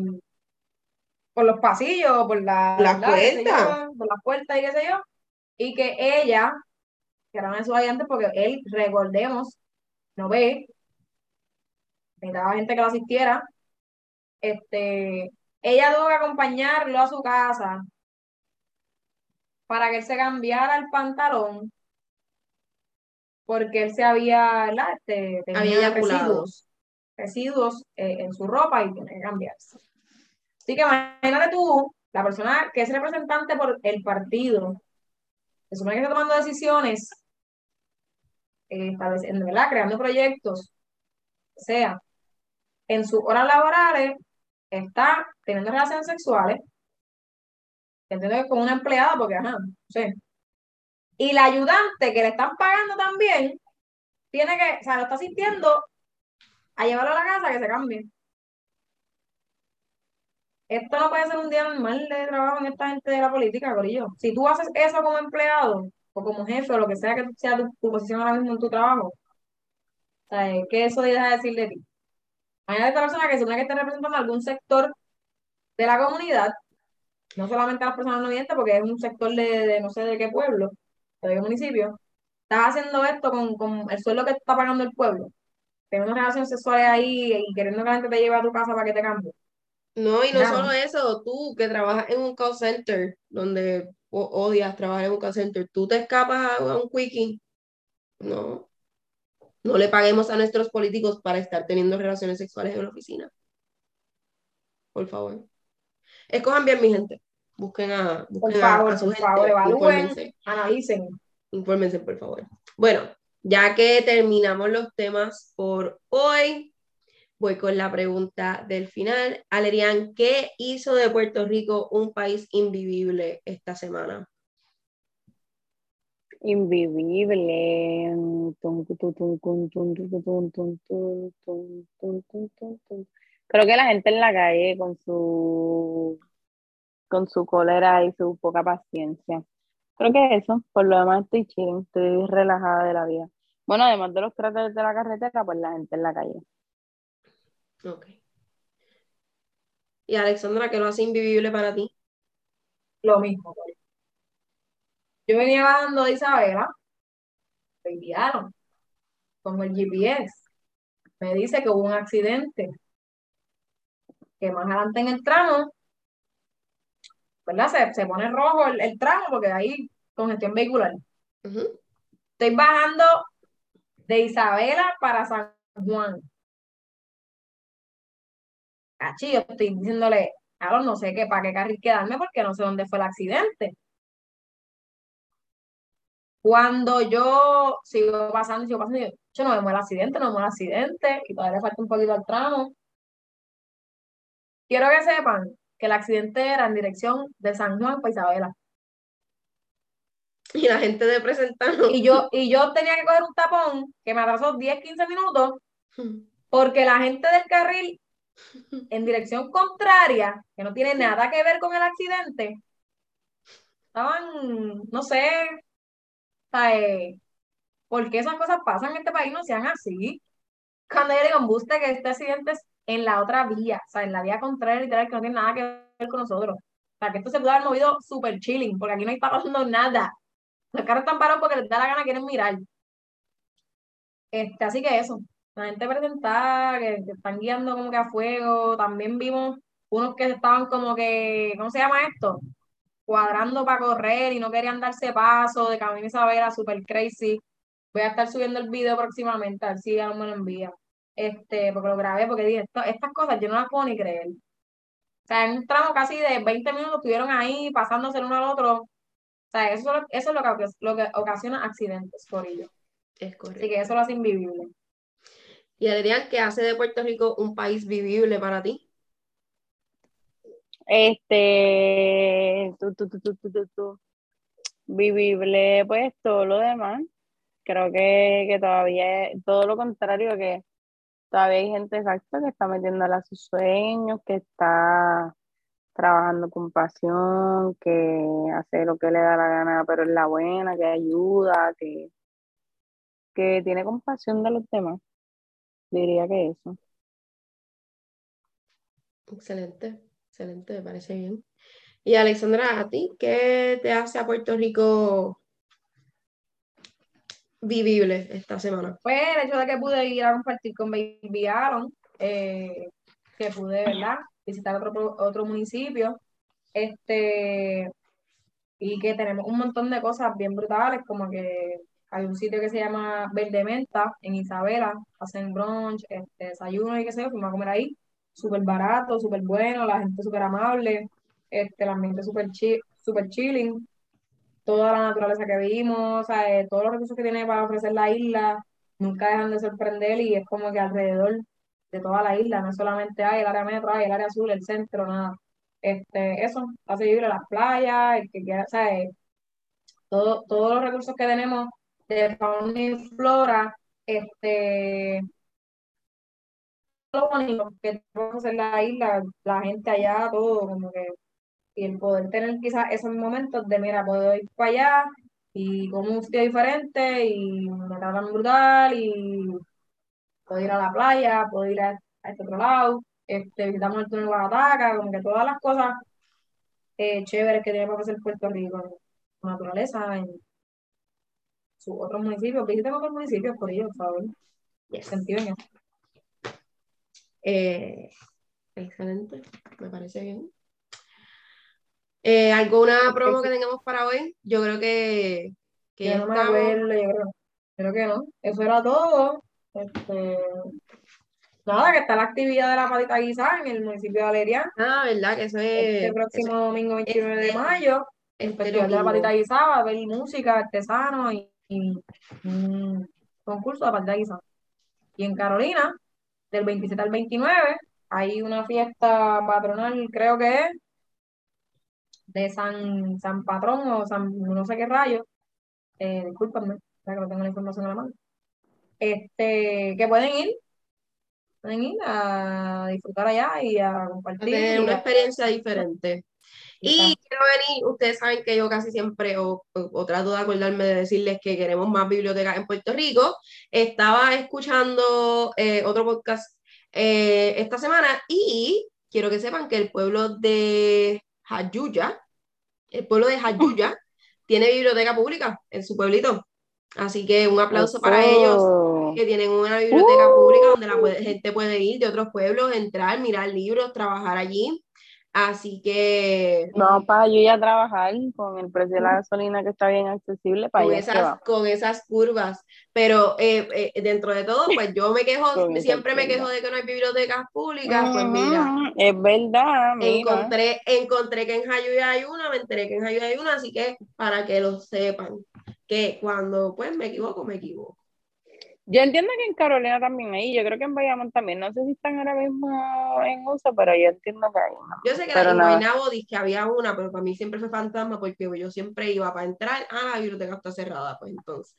los pasillos, por la, las puertas. Por las puertas y qué sé yo. Y que ella, que era una ayudantes, porque él, recordemos, no ve, necesitaba gente que lo asistiera. Este, ella tuvo que acompañarlo a su casa para que él se cambiara el pantalón porque él se había, Este, tenía residuos, residuos eh, en su ropa y tiene que cambiarse. Así que imagínate tú, la persona que es representante por el partido, se supone que está tomando decisiones, eh, ¿verdad? creando proyectos, sea, en sus horas laborales está teniendo relaciones sexuales, entiendo que con una empleada, porque ajá, sí. Y la ayudante que le están pagando también, tiene que, o sea, lo está asistiendo a llevarlo a la casa que se cambie. Esto no puede ser un día normal de trabajo en esta gente de la política, Corillo. Si tú haces eso como empleado o como jefe o lo que sea que sea tu, posición ahora mismo en tu trabajo, ¿sabes? ¿qué eso deja de decir de ti? Hay esta persona que supone que está representando algún sector de la comunidad, no solamente a las personas no videntes, porque es un sector de, no sé de qué pueblo, de qué municipio, estás haciendo esto con, con el sueldo que está pagando el pueblo, teniendo relaciones sexuales ahí y queriendo que la gente te lleve a tu casa para que te cambie. No, y no solo eso, tú que trabajas en un call center, donde odias trabajar en un call center, tú te escapas a un quickie. No. No le paguemos a nuestros políticos para estar teniendo relaciones sexuales en la oficina. Por favor. Escojan bien, mi gente. Busquen a, busquen por favor, por favor, evalúen, analicen. Infórmense, por favor. Bueno, ya que terminamos los temas por hoy, voy con la pregunta del final. Alerian, ¿qué hizo de Puerto Rico un país invivible esta semana? Invivible. Creo que la gente en la calle con su con su cólera y su poca paciencia. Creo que eso, por lo demás estoy chilling, estoy relajada de la vida. Bueno, además de los cráteres de la carretera, pues la gente en la calle. Ok. Y Alexandra, ¿qué lo hace invivible para ti? Lo mismo. Yo venía bajando de Isabela, me enviaron con el GPS. Me dice que hubo un accidente, que más adelante en el tramo, ¿verdad? Se, se pone rojo el, tramo porque hay congestión vehicular. Estoy bajando de Isabela para San Juan cachi, yo estoy diciéndole, claro, no sé qué, para qué carril quedarme porque no sé dónde fue el accidente. Cuando yo sigo pasando, sigo pasando, yo, no vemos el accidente, no vemos el accidente, y todavía le falta un poquito al tramo. Quiero que sepan que el accidente era en dirección de San Juan para Isabela. Y la gente de presentando. Y yo, y yo tenía que coger un tapón que me atrasó 10, 15 minutos, <laughs> porque la gente del carril <laughs> en dirección contraria, que no tiene nada que ver con el accidente, estaban, no sé, eh, ¿por qué esas cosas pasan en este país? No sean así. Cuando yo digo, buste que este accidente es en la otra vía, o sea, en la vía contraria, literal, que no tiene nada que ver con nosotros. Sea, que esto se pudo haber movido súper chilling, porque aquí no está pasando nada. Los carros están parados porque les da la gana, quieren mirar. Este, así que eso, la gente presentada, que, están guiando como que a fuego. También vimos unos que estaban como que, ¿cómo se llama esto? Cuadrando para correr y no querían darse paso, de camino Isabela, super crazy. Voy a estar subiendo el video próximamente, a ver si ya no me lo envía. Este, porque lo grabé, porque dije, estas cosas yo no las puedo ni creer. O sea, en un tramo casi de 20 minutos estuvieron ahí pasándose el uno al otro. O sea, eso, eso es lo que, lo que ocasiona accidentes por ellos. Es correcto. Así que eso lo hace invivible. Y Adrián, ¿qué hace de Puerto Rico un país vivible para ti? Este, vivible, pues todo lo demás. Creo que, que todavía es todo lo contrario, que todavía hay gente exacta que está metiéndole a sus sueños, que está trabajando con pasión, que hace lo que le da la gana, pero es la buena, que ayuda, que, que tiene compasión de los demás. Diría que eso. Excelente, excelente, me parece bien. Y Alexandra, ¿a ti qué te hace a Puerto Rico vivible esta semana? Pues el hecho de que pude ir a compartir con Baby Aaron, eh, que pude, ¿verdad? Visitar otro, otro municipio, este, y que tenemos un montón de cosas bien brutales, como que hay un sitio que se llama Verde Menta en Isabela, hacen brunch, este, desayuno y qué sé yo, fuimos a comer ahí, súper barato, súper bueno, la gente súper amable, este, el ambiente súper super chilling, toda la naturaleza que vimos, eh, todos los recursos que tiene para ofrecer la isla, nunca dejan de sorprender y es como que alrededor de toda la isla, no solamente hay el área metro, hay el área azul, el centro, nada. Este, eso, hace vivir las playas, que quiera, sea, eh, todo, todos los recursos que tenemos de fauna y flora, este, lo bonito que a hacer la isla, la gente allá, todo, como que, y el poder tener quizás esos momentos de, mira, puedo ir para allá y con un sitio diferente y me tratan brutal y puedo ir a la playa, puedo ir a, este otro lado, este, visitamos el túnel Guadataca, como que todas las cosas eh, chéveres que tiene para hacer Puerto Rico, naturaleza, en sus otros municipios, visiten otros municipios por ellos, por favor. Sentido eh, excelente, me parece bien. Eh, ¿Alguna promo que tengamos para hoy? Yo creo que, que no creo. que no. Eso era todo. Este, nada, que está la actividad de la patita guisada en el municipio de Valeria. Ah, verdad, que eso es. El próximo domingo 29 de mayo, el festival de la patita guisada, va a haber música, artesano y, un concurso de guisada. Y en Carolina, del 27 al 29, hay una fiesta patronal, creo que es, de San, San Patrón o San no sé qué rayo. Eh, discúlpame, que no tengo la información en la mano. Este, que pueden ir, pueden ir a disfrutar allá y a compartir. una experiencia diferente. Y quiero venir, ustedes saben que yo casi siempre, o, trato de acordarme de decirles que queremos más bibliotecas en Puerto Rico. Estaba escuchando eh, otro podcast eh, esta semana y quiero que sepan que el pueblo de Jayuya, el pueblo de Jayuya, <laughs> tiene biblioteca pública en su pueblito. Así que un aplauso para ellos que tienen una biblioteca pública donde la gente puede ir de otros pueblos, entrar, mirar libros, trabajar allí. Así que. No, para yo ya trabajar con el precio de la gasolina que está bien accesible para con esas, con esas curvas. Pero eh, eh, dentro de todo, pues yo me quejo, siempre me quejo de que no hay bibliotecas públicas. Pues mira. Es verdad. Encontré, encontré que en Jayuya hay una, me enteré que en Jayuya hay una, así que para que lo sepan, que cuando pues me equivoco, me equivoco. Yo entiendo que en Carolina también hay, yo creo que en Bayamón también, no sé si están ahora mismo en uso, pero yo entiendo que hay una. Yo sé que en Guaynabo que había una, pero para mí siempre fue fantasma porque yo siempre iba para entrar, ah, la biblioteca está cerrada, pues entonces.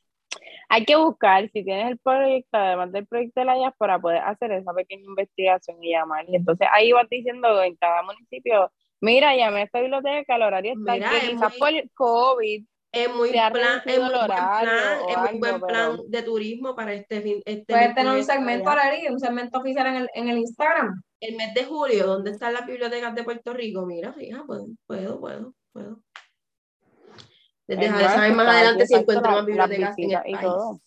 Hay que buscar, si tienes el proyecto, además del proyecto de la diáspora, puedes hacer esa pequeña investigación y llamar. Y entonces ahí vas diciendo en cada municipio, mira, llamé a esta biblioteca, el horario está aquí, quizás por el COVID es muy, plan, es muy buen plan, es muy buen plan de turismo para este fin. Este Puedes tener un segmento un segmento oficial en el, en el Instagram. El mes de julio, ¿dónde están las bibliotecas de Puerto Rico? Mira, fija, puedo, puedo, puedo. puedo. Les dejaré saber más adelante si encuentro más bibliotecas en el país.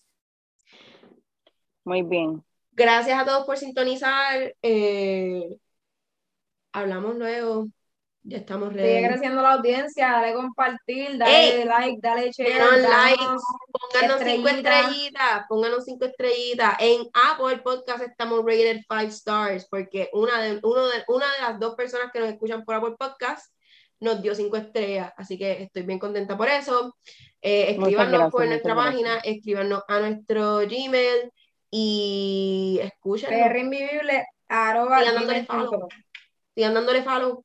Muy bien. Gracias a todos por sintonizar. Eh, hablamos luego. Ya estamos ready. Sigue creciendo la audiencia, dale compartir, dale like, dale share. like, pónganos cinco estrellitas, pónganos cinco estrellitas. En Apple Podcast estamos rated five stars, porque una de, uno de, una de las dos personas que nos escuchan por Apple Podcast nos dio cinco estrellas, así que estoy bien contenta por eso. Eh, escríbanos por nuestra página, escríbanos a nuestro Gmail y arroba. Sigan dándole follow. Sigan dándole follow.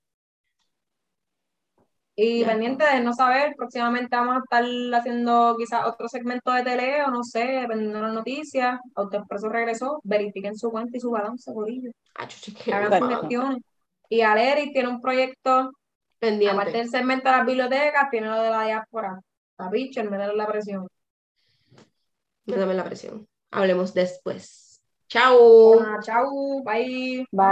Y pendiente de no saber, próximamente vamos a estar haciendo quizás otro segmento de tele o no sé, dependiendo de las noticias. Autoexpreso regresó, verifiquen su cuenta y su balance, ello. Ah, Hagan sus gestiones. Y Aleri tiene un proyecto pendiente. Aparte del segmento de las bibliotecas, tiene lo de la diáspora. A Richard, me da la presión. Me da la presión. Hablemos después. Chao. chao. Bye. Bye.